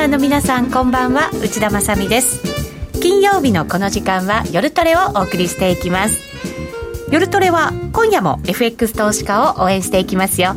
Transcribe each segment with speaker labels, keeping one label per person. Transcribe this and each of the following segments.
Speaker 1: ナーの皆さんこんばんは。内田まさです。金曜日のこの時間は夜トレをお送りしていきます。夜トレは今夜も FX 投資家を応援していきますよ。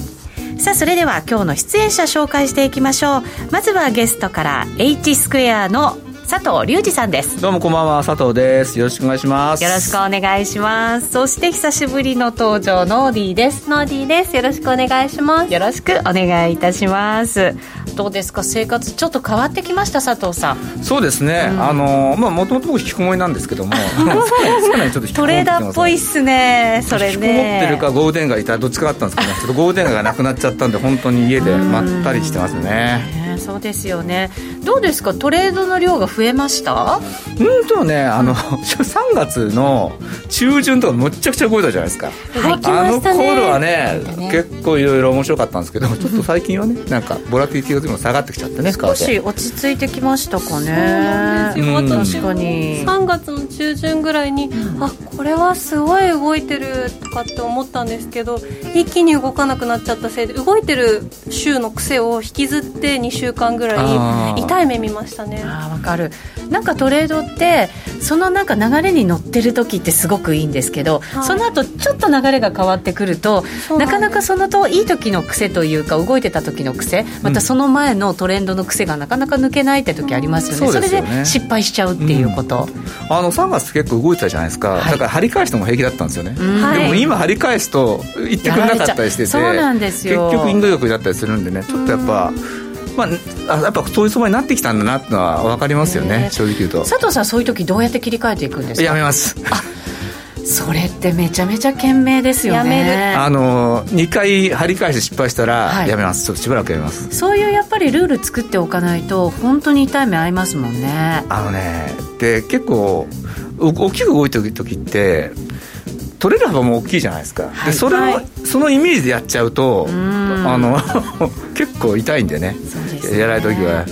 Speaker 1: さあそれでは今日の出演者紹介していきましょう。まずはゲストから H スクエアの佐藤隆二さんです。
Speaker 2: どうもこんばんは佐藤です。よろしくお願いします。
Speaker 1: よろしくお願いします。そして久しぶりの登場ノーディーです。
Speaker 3: ノーディーです。よろしくお願いします。
Speaker 1: よろしくお願いいたしますどうですか？生活ちょっと変わってきました佐藤さん。
Speaker 2: そうですね、うん、あのまあもともと僕引きこもりなんですけども。
Speaker 1: トレーダーっぽいっすねそれね。引きこも
Speaker 2: ってるかゴールデン街いたらどっちかあったんですけど、ね、ちょっとゴールデン街がなくなっちゃったんで本当に家でまったりしてますね
Speaker 1: そうですよね。どうですか？トレードの量が増えました？
Speaker 2: うんとねあの、3月の中旬とかむっちゃくちゃ動いたじゃないですか、
Speaker 1: はい、あ
Speaker 2: の頃はね、ね、結構いろいろ面白かったんですけど ちょっと最近はねなんかボラティティがも下がってきちゃってね
Speaker 1: 少し落ち着いてきましたかね。
Speaker 3: そうなんですよ、確かに。3月の中旬ぐらいに、うん、あこれはすごい動いてるとかって思ったんですけど一気に動かなくなっちゃったせいで動いてる週の癖を引きずって2週間ぐらい痛い目見ましたね。
Speaker 1: あわかる。なんかトレードってそのなんか流れに乗ってる時ってすごくいいんですけど、はい、その後ちょっと流れが変わってくるとなかなかそのといい時の癖というか動いてた時の癖またその前のトレンドの癖がなかなか抜けないって時ありますよね、うん、それで失敗しちゃうっていうこと、
Speaker 2: うん、あの3月結構動いてたじゃないですか、はい、だから張り返しても平気だったんですよね、はい、でも今張り返すと言ってくれなかったりしててそうなんですよ。結局インド欲になったりするんでねちょっとやっぱ、まあ、やっぱそういう相場になってきたんだなってのは分かりますよね、正直言うと。
Speaker 1: 佐藤さんそういう時どうやって切り替えていくんですか？
Speaker 2: やめます。あ
Speaker 1: それってめちゃめちゃ賢明ですよね。
Speaker 2: あの2回張り返して失敗したらやめます、はい、しばらくやめます。
Speaker 1: そういうやっぱりルール作っておかないと本当に痛い目合いますもんね。
Speaker 2: あのねで結構大きく動いてる時って取れる幅も大きいじゃないですか、はい、でそれを、はい、そのイメージでやっちゃうとあの 結構痛いんでね。でね。やらない時は。はい。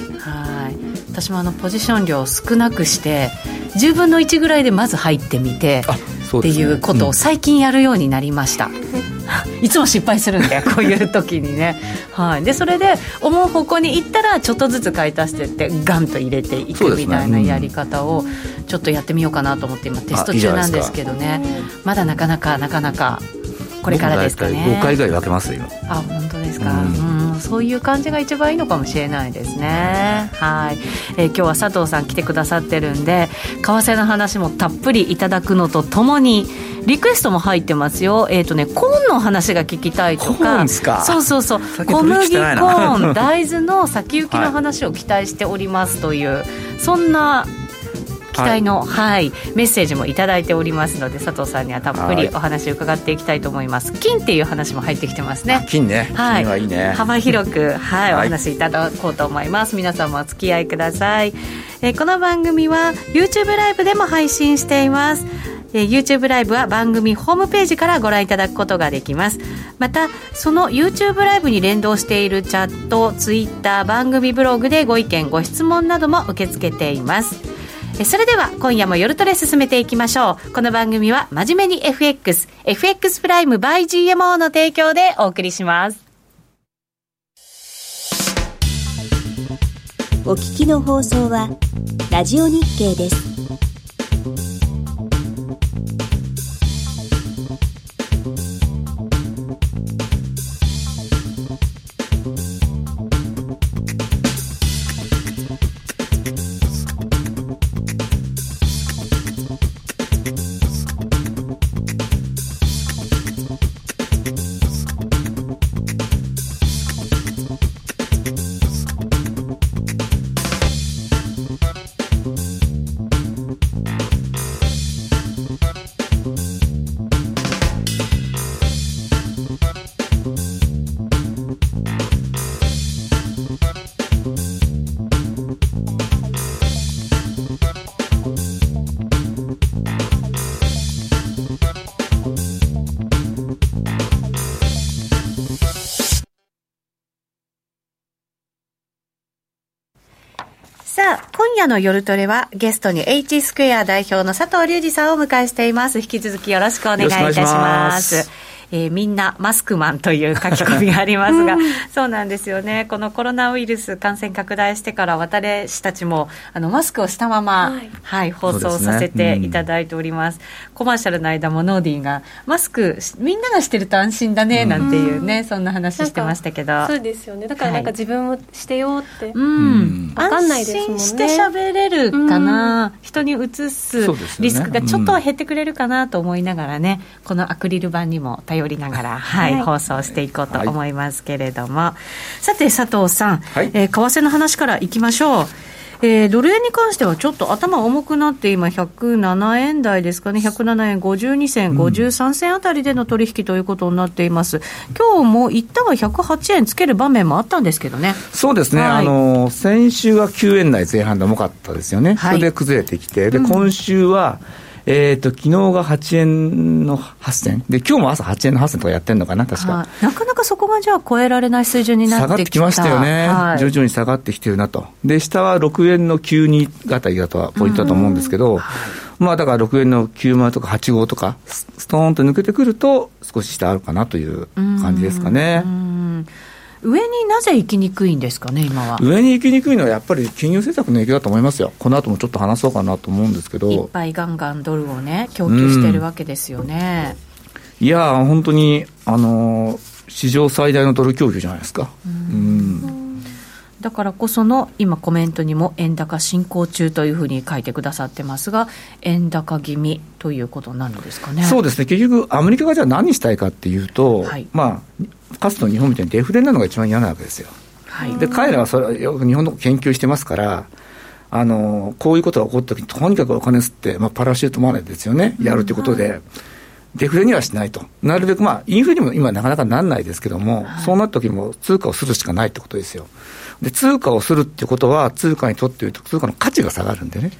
Speaker 1: 私もあのポジション量少なくして10分の1ぐらいでまず入ってみてっていうことを最近やるようになりました、いつも失敗するんで こういう時にね、はい、でそれで思う方向に行ったらちょっとずつ買い足してってガンと入れていくみたいなやり方をちょっとやってみようかなと思って今テスト中なんですけどね。まだなかなかなかなかこれからですかね。
Speaker 2: 5回ぐらい分けますよ。
Speaker 1: あ本当ですか、うん、うん、そういう感じが一番いいのかもしれないですね。はい、えー、今日は佐藤さん来てくださってるんで為替の話もたっぷりいただくのとともにリクエストも入ってますよ。えっ、ー、とねコーンの話が聞きたいとか。そうそうそう。小麦コーン大豆の先行きの話を期待しておりますという、はい、そんな期待の、はい、はい、メッセージも頂いておりますので佐藤さんにはたっぷりお話を伺っていきたいと思います。金っていう話も入ってきてますね。
Speaker 2: 金ね。はい。金はいいね。
Speaker 1: 幅広く、はい、お話いただこうと思います。皆さんもお付き合いください、えー、この番組は YouTube ライブでも配信しています。えー、YouTube ライブは番組ホームページからご覧いただくことができます。またその YouTube ライブに連動しているチャット Twitter 番組ブログでご意見ご質問なども受け付けていますそれでは今夜も夜トレ進めていきましょう。この番組は真面目に FXFX プライム by GMO の提供でお送りします。
Speaker 4: お聞きの放送はラジオ日経です。
Speaker 1: 夜の夜トレはゲストに H スクエア代表の佐藤隆二さんをお迎えしています。引き続きよろしくお願いいたします。えー、みんなマスクマンという書き込みがありますが、そうなんですよね、このコロナウイルス感染拡大してから、私たちもあのマスクをしたまま、はい、はい、放送させていただいております。うん、コマーシャルの間もノーディーが、マスク、みんながしてると安心だねなんていうね、うん、そんな話してましたけど。
Speaker 3: そうですよね、だからなんか自分もしてよって、はい、うん、分かん。ないですもんね。安心して
Speaker 1: 喋れるかな、人にうつすリスクがちょっとは減ってくれるかなと思いながらね、このアクリル板にも頼りながら、はい、はい、放送していこうと思いますけれども、はい、さて佐藤さん、はい、えー、為替の話からいきましょう。えー、ドル円に関してはちょっと頭重くなって今107円台ですかね。107円52銭、53銭あたりでの取引ということになっています。今日も一旦は108円つける場面もあったんですけどね。
Speaker 2: そうですね、はい、あの先週は9円台前半で重かったですよね、はい、それで崩れてきて。で、今週は、うんえっ、ー、と、昨日が8円の8銭。で、今日も朝8円の8銭とかやってるのかな、確か。
Speaker 1: なかなかそこがじゃあ超えられない水準になって
Speaker 2: 下がってきましたよね。はい、徐々に下がってきてるなと。で、下は6円の92あたりだとはポイントだと思うんですけど、まあだから6円の90とか85とか、ストーンと抜けてくると、少し下あるかなという感じですかね。
Speaker 1: 上になぜ行きにくいんですかね、今は？
Speaker 2: 上に行きにくいのは、やっぱり金融政策の影響だと思いますよ、この後もちょっと話そうかなと思うんですけど、
Speaker 1: いっぱいガンガンドルをね、供給してるわけですよね。
Speaker 2: いや本当に、あの史上最大のドル供給じゃないですか。うん
Speaker 1: だからこその今コメントにも円高進行中というふうに書いてくださってますが円高気味ということなのですかね。
Speaker 2: そうですね。結局アメリカがじゃあ何したいかっていうと、はい、まあかつての日本みたいにデフレなのが一番嫌なわけですよ。はい、で彼らはそれよく日本の研究してますから、あのこういうことが起こったときに、とにかくお金吸って、まあ、パラシュートマネーですよね、やるということで、はい、デフレにはしないと、なるべく、まあ、インフレにも今、なかなかなんないですけども、はい、そうなった時も通貨をするしかないってことですよ。で、通貨をするっていうことは、通貨にとっていうと、通貨の価値が下がるんでね。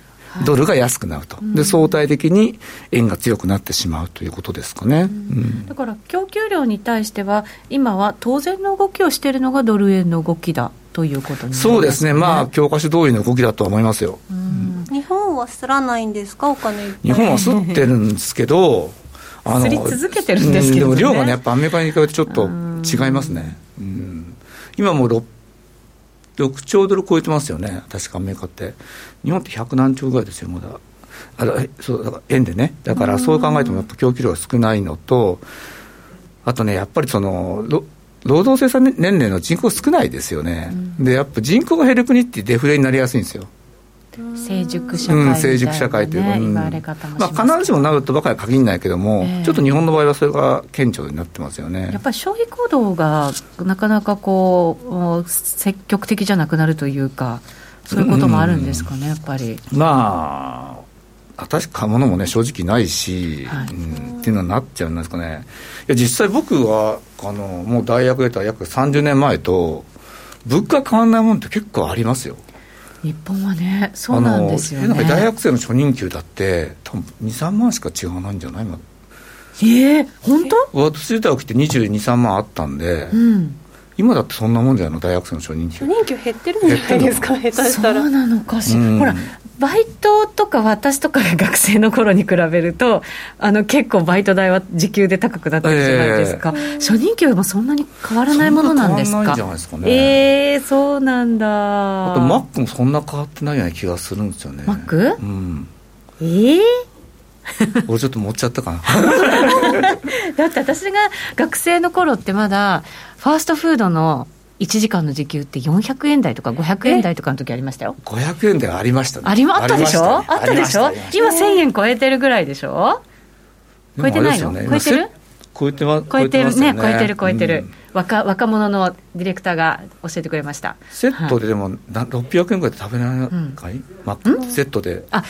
Speaker 2: ドルが安くなると、で相対的に円が強くなってしまうということですかね、うん、
Speaker 1: だから供給量に対しては、今は当然の動きをしているのがドル円の動きだということに、ね、
Speaker 2: そうですね、まあ、教科書通りの動きだとは思いますよ、う
Speaker 3: ん、日本はすらないんですか、お金
Speaker 2: 日本はすってるんですけど、
Speaker 1: あのり続けてるんですけど、
Speaker 2: ね、でも量がね、やっぱアメリカに比べてちょっと違いますね。うん、今も6兆ドル超えてますよね、確かアメリカって。日本って100何兆ぐらいですよ、まだ。あそうだから円でね、だからそう考えてもやっぱ供給量が少ないのと、あとね、やっぱりその、労働生産年齢の人口少ないですよね、うん、でやっぱ人口が減る国ってデフレになりやすいんですよ。
Speaker 1: 成熟社会、ね、うん、
Speaker 2: 成熟社会というか、うん。まあ、必ずしもなるとばかりは限らないけども、えー、ちょっと日本の場合はそれが顕著になってますよね。
Speaker 1: やっぱり消費行動がなかなかこう積極的じゃなくなるというかそういうこともあるんですかね、やっぱり。
Speaker 2: まあ確か買うものもね正直ないし、はい、うん、っていうのはなっちゃうんですかね。いや実際僕はあのもう大学出た約30年前と物価変わらないものって結構ありますよ
Speaker 1: 日本はねそうなんですよね。
Speaker 2: 大学生の初任給だって多分23万しか違わないんじゃない
Speaker 1: ええー、本当？
Speaker 2: 私出た時って223万あったんで、うん、今だってそんなもんじゃないの？大学生の初任給。
Speaker 3: 初任給減ってるんじゃないですか？下手したら。
Speaker 1: そうなのかしら、うん、ほらバイトとか私とかが学生の頃に比べるとあの結構バイト代は時給で高くなってるじゃないですか、えー、初任給もそんなに変わらないものなんですか？変わらないんじゃないですかね。ええー、そうなんだ。
Speaker 2: あとマックもそんな変わってないような気がするんですよね。
Speaker 1: マックうん。ええー？
Speaker 2: 俺ちょっと持っちゃったかな。
Speaker 1: だって私が学生の頃ってまだファーストフードの1時間の時給って400円台とか500円台とかの時ありましたよ。
Speaker 2: 500円台ありましたね。
Speaker 1: ありあったでしょ？あ,、ったでしょ？今1000円超えてるぐらいでしょ？超えてないの、ね、超えてる？
Speaker 2: 超えてま
Speaker 1: 超えてる？ね。超えてる超えてる、うん、若若者のディレクターが教えてくれました。
Speaker 2: セットででも、はい、600円ぐらいで食べられないかい、うん、マック？セットで。
Speaker 1: あ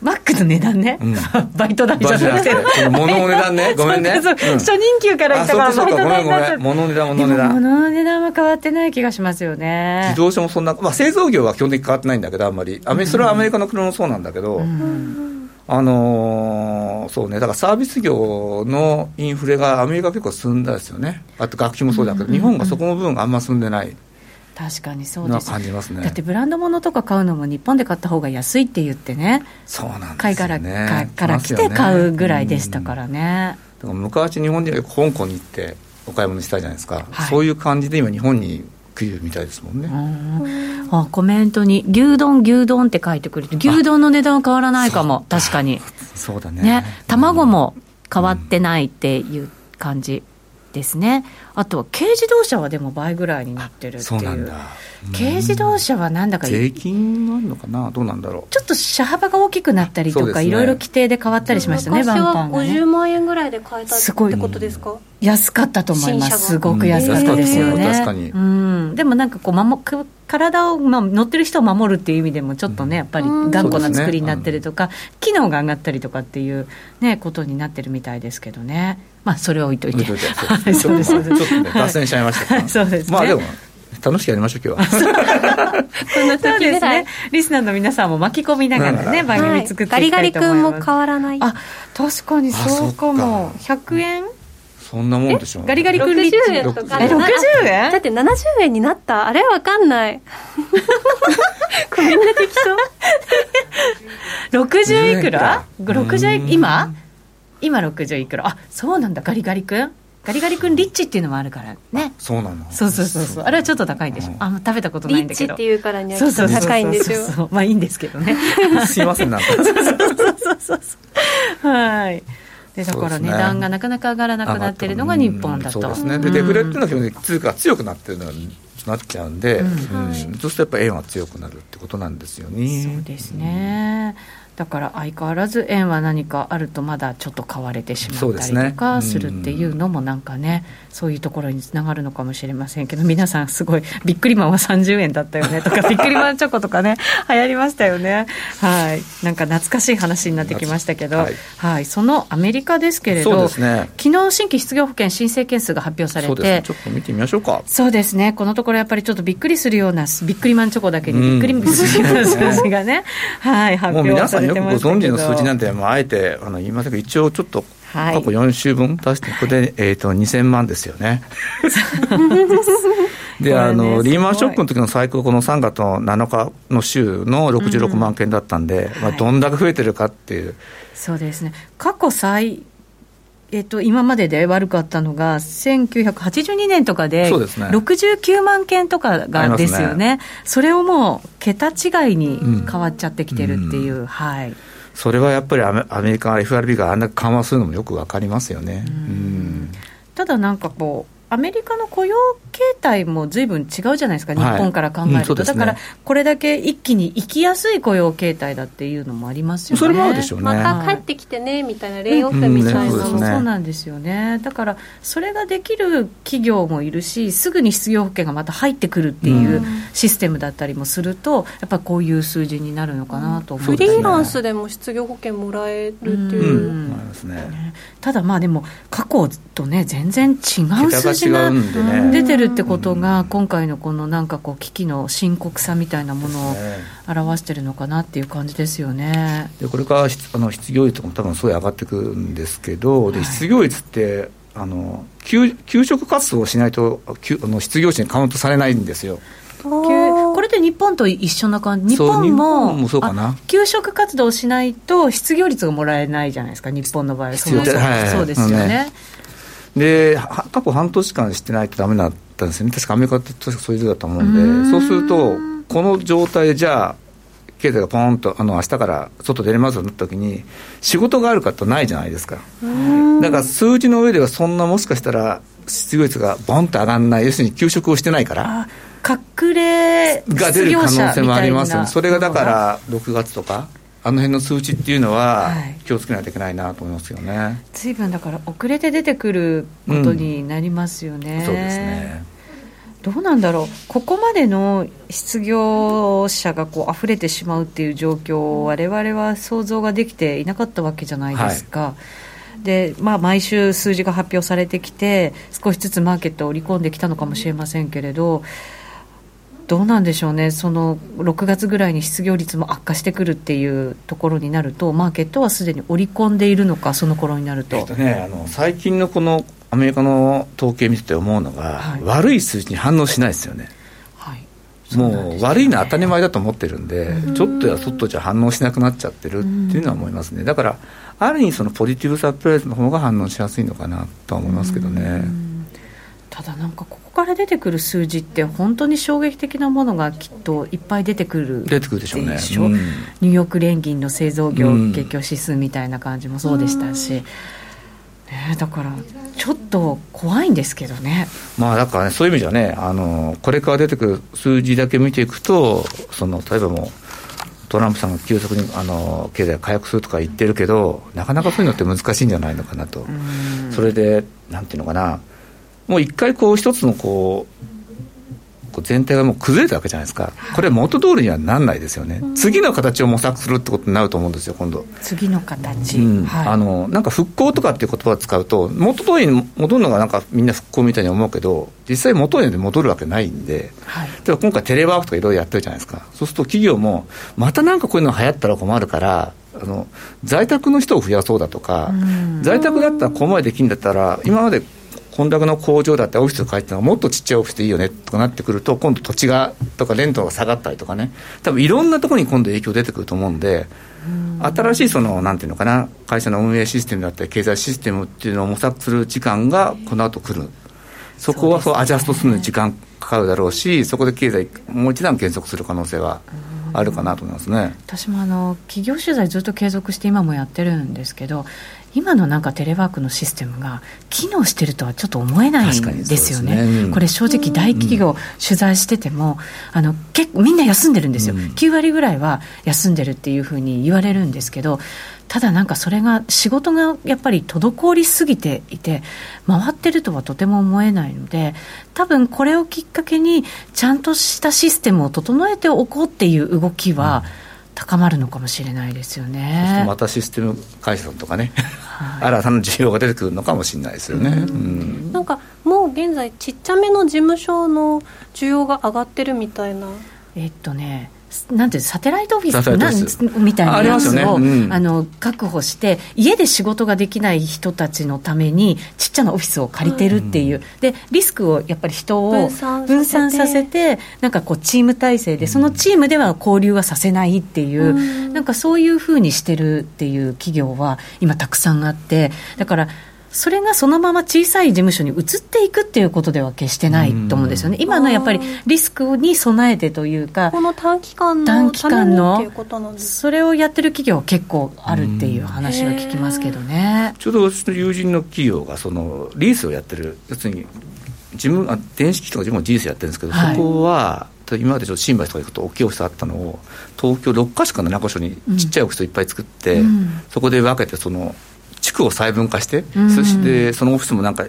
Speaker 1: マックの値段ね、うん、バイト代じゃなくて、
Speaker 2: 物の値段ね、ごめんね。
Speaker 1: 初任給から言ったから、バイト代になっ
Speaker 2: 物の値段、物の値段。
Speaker 1: 物の値段は変わってない気がしますよね。
Speaker 2: 自動車もそんな、まあ、製造業は基本的に変わってないんだけど、あんまり、アメそれはアメリカの車もそうなんだけど、うん、あのー、そうね、だからサービス業のインフレがアメリカ結構進んだですよね、あと学費もそうだけど、日本がそこの部分があんま進んでない。
Speaker 1: 確かにそうです。
Speaker 2: 感じますね
Speaker 1: だってブランド物とか買うのも日本で買った方が安いって言ってね。
Speaker 2: そうなん
Speaker 1: 海外からから来て買うぐらいでしたからね、
Speaker 2: から昔日本人が香港に行ってお買い物したじゃないですか、はい、そういう感じで今日本に来るみたいですもんね。
Speaker 1: あコメントに「牛丼牛丼」って書いてくれて牛丼の値段は変わらないかも。確かに。
Speaker 2: そうだね。
Speaker 1: ね。卵も変わってないっていう感じですね、あとは軽自動車はでも倍ぐらいになってるっていう。軽自動車はなんだか
Speaker 2: 税金があるのかな？どうなんだろう？
Speaker 1: ちょっと車幅が大きくなったりとか、ね、いろいろ規定で変わったりしましたね、
Speaker 3: 昔は50万円ぐらいで買えたってことですか
Speaker 1: 安かったと思います。すごく安かったですよね、確かに、うん、でもなんかこう守体を、まあ、乗ってる人を守るっていう意味でもちょっとねやっぱり頑固な作りになってるとか、機能が上がったりとかっていう、ね、ことになってるみたいですけどねまあそれは置いといて。
Speaker 2: そうです。ちょっとね脱線しちゃいました、
Speaker 1: そうです、
Speaker 2: まあでも楽しくやりましょう今日は。
Speaker 1: こんな時ですね、リスナーの皆さんも巻き込みながらね、番組作っていきたいと思います、ガリガリ君も
Speaker 3: 変わらない。
Speaker 1: あ確か。にそうか。も100円？
Speaker 2: そんなもんでしょ
Speaker 1: ガリガリ君リッチ
Speaker 3: 円とか。
Speaker 1: え60円？
Speaker 3: だって70円になった。あれわかんない。みんな適
Speaker 1: 当。60いくら？60今？今60いくら。あそうなんだ。ガリガリ君。ガリガリ君リッチっていうのもあるからね。
Speaker 2: そうなの？
Speaker 1: そうそうそうそう。あれはちょっと高いんでしょ、うん、あ食べたことないんだけ
Speaker 3: ど。リッチっていうからにはそうそう高いんでしょ？
Speaker 1: まあいいんですけどね。
Speaker 2: すいませんなんか。
Speaker 1: そうそうそうそうはい。でだから値段がなかなか上がらなくなってるのが日本だと、
Speaker 2: そうですね。でデフレっていうのは基本的に通貨が強くなってるのはなっちゃうん。で、うん、そうするとやっぱ円は強くなるってことなんですよね。
Speaker 1: そうですね、うんだから相変わらず円は何かあるとまだちょっと買われてしまったりとかするっていうのもなんかねそういうところにつながるのかもしれませんけど皆さんすごいビックリマンは30円だったよねとかビックリマンチョコとかね 流行りましたよね。はい。なんか懐かしい話になってきましたけど、はい、はい、そのアメリカですけれど、ね、昨日新規失業保険申請件数が発表されて、ね、
Speaker 2: ちょっと見てみましょうか。
Speaker 1: そうですね。このところやっぱりちょっとびっくりするようなビックリマンチョコだけにびっくりするような数字がね、はい発表されて
Speaker 2: よくご存知の数字なんて、もうあえてあの言いませんが、一応ちょっと、過去4週分出して、ここで、えーと、2000万ですよね。で、あの、リーマンショックの時の最高、この3月の7日の週の66万件だったんで、うん、まあ、どんだけ増えてるかっていう。
Speaker 1: そうですね。過去最えっと、今までで悪かったのが、1982年とかで、69万件とかがですよね、ね。それをもう、桁違いに変わっちゃってきてるっていう、うん、はい。
Speaker 2: それはやっぱりアメリカ、FRB があんな緩和するのもよく分かりますよね。うん、
Speaker 1: ただなんかこうアメリカの雇用形態もずいぶん違うじゃないですか、日本から考えると、はいうんね、だからこれだけ一気に生きやすい雇用形態だっていうのもありますよね。
Speaker 2: それもあるでしょうね。
Speaker 3: また帰ってきてねみたいな、レイオフみたいな、うん
Speaker 1: うんそうそうなんですよね、だからそれができる企業もいるし、すぐに失業保険がまた入ってくるっていうシステムだったりもすると、やっぱりこういう数字になるのかなと思
Speaker 3: う、フリーランスでも失業保険もらえるっていう。うん。
Speaker 1: ただまあでも過去とね全然違う数字が出てるってことが今回のこのなんかこう危機の深刻さみたいなものを表してるのかなっていう感じですよね。
Speaker 2: でこれからあの失業率も多分すごい上がってくるんですけど、で失業率ってあの給給食活動をしないとあの失業者にカウントされないんですよ。
Speaker 1: これで日本と一緒な感じ、日本ももそうかな。給食活動をしないと失業率がもらえないじゃないですか、日本の場合は。そもそも、はい、そうですよね。ね。
Speaker 2: で過去半年間してないとだめだったんですよね、確かアメリカって確かそういうだと思うんで、そうすると、この状態でじゃあ、経済がポーンとあの明日から外出れますよなった時に、仕事があるかとないじゃないですか。だから数字の上ではそんなもしかしたら失業率がボンと上がらない、要するに休職をしてないから。
Speaker 1: 隠れ
Speaker 2: が出る可能性もありますよね、それがだから6月とか、あの辺の数値っていうのは、気をつけないといけないなと思いますよね。
Speaker 1: ずいぶんだから遅れて出てくることになりますよね。
Speaker 2: うん、そうですね
Speaker 1: どうなんだろう、ここまでの失業者がこう溢れてしまうっていう状況を、われわれは想像ができていなかったわけじゃないですか。はいで、まあ、毎週数字が発表されてきて、少しずつマーケットを織り込んできたのかもしれませんけれど、どうなんでしょうね、その6月ぐらいに失業率も悪化してくるっていうところになると、マーケットはすでに織り込んでいるのか、その頃になると。えっと
Speaker 2: ね、あの最近のこのアメリカの統計見てて思うのが、はい、悪い数字に反応しないですよね。はい、もう悪いのは当たり前だと思ってるんで、ちょっとやそっとじゃ反応しなくなっちゃってるっていうのは思いますね、だから、ある意味、そのポジティブサプライズの方が反応しやすいのかなとは思いますけどね。
Speaker 1: ただなんかここから出てくる数字って本当に衝撃的なものがきっといっぱい出てくる
Speaker 2: 出てくるでしょうね、
Speaker 1: うん、ニューヨーク連銀の製造業景況指数みたいな感じもそうでしたし、ね、だからちょっと怖いんですけどね。
Speaker 2: まあだからね、そういう意味じゃね、あのこれから出てくる数字だけ見ていくと、その例えばもう、トランプさんが急速にあの経済を回復するとか言ってるけど、なかなかそういうのって難しいんじゃないのかなと、それで、なんていうのかな、もう一回こう一つのこう全体がもう崩れたわけじゃないですか、これ、元通りにはなんないですよね、次の形を模索するってことになると思うんですよ、今度。
Speaker 1: 次の形、
Speaker 2: うん。はい、あのなんか復興とかっていう言葉を使うと、元通りに戻るのがなんかみんな復興みたいに思うけど、実際、元に戻るわけないんで、はい、例えば今回、テレワークとかいろいろやってるじゃないですか、そうすると企業も、またなんかこういうのが流行ったら困るから、あの在宅の人を増やそうだとか、在宅だったらここまでできるんだったら、今まで本宅の工場だってオフィスを変えてのもっとちっちゃいオフィスでいいよねとかなってくると、今度土地がとかレントが下がったりとかね、多分いろんなところに今度影響出てくると思うんで、新しいその、なんていうのかな、会社の運営システムだったり、経済システムっていうのを模索する時間がこの後来る。そこはそうアジャストするのに時間かかるだろうし、そこで経済、もう一段減速する可能性はあるかなと思いますね。
Speaker 1: 私もあの企業取材ずっと継続して今もやってるんですけど今のなんかテレワークのシステムが機能してるとはちょっと思えないんですよね、ね。うん、これ正直大企業取材してても、あの結構みんな休んでるんですよ、うん、9割ぐらいは休んでるっていうふうに言われるんですけどただなんかそれが仕事がやっぱり滞りすぎていて回ってるとはとても思えないので多分これをきっかけにちゃんとしたシステムを整えておこうっていう動きは、高まるのかもしれないですよね。
Speaker 2: またシステム改善とかね、はい、新たな需要が出てくるのかもしれないですよね。うん、
Speaker 3: なんかもう現在ちっちゃめの事務所の需要が上がってるみたいな。
Speaker 1: えっとねなんていうサテライトオフィスなんみたいなやつをあ、ねうん、あの確保して家で仕事ができない人たちのためにちっちゃなオフィスを借りてるっていう、うん、でリスクをやっぱり人を分散させて。なんかこうチーム体制でそのチームでは交流はさせないっていう、うん、なんかそういうふうにしてるっていう企業は今たくさんあってだからそれがそのまま小さい事務所に移っていくっていうことでは決してないと思うんですよね、今のやっぱりリスクに備えてというか、
Speaker 3: この短期間の短期間の
Speaker 1: それをやってる企業は結構あるっていう話は聞きますけどね。
Speaker 2: ちょうど私の友人の企業がそのリースをやってる、要するに自分あ電子機器とか自分もリースやってるんですけど、はい、そこは、今までちょっと新橋とか行くと大きいオフィスあったのを東京6か所か7か所にちっちゃいオフィスをいっぱい作って、うん、そこで分けてその地区を細分化して、うん、そしてそのオフィスもなんか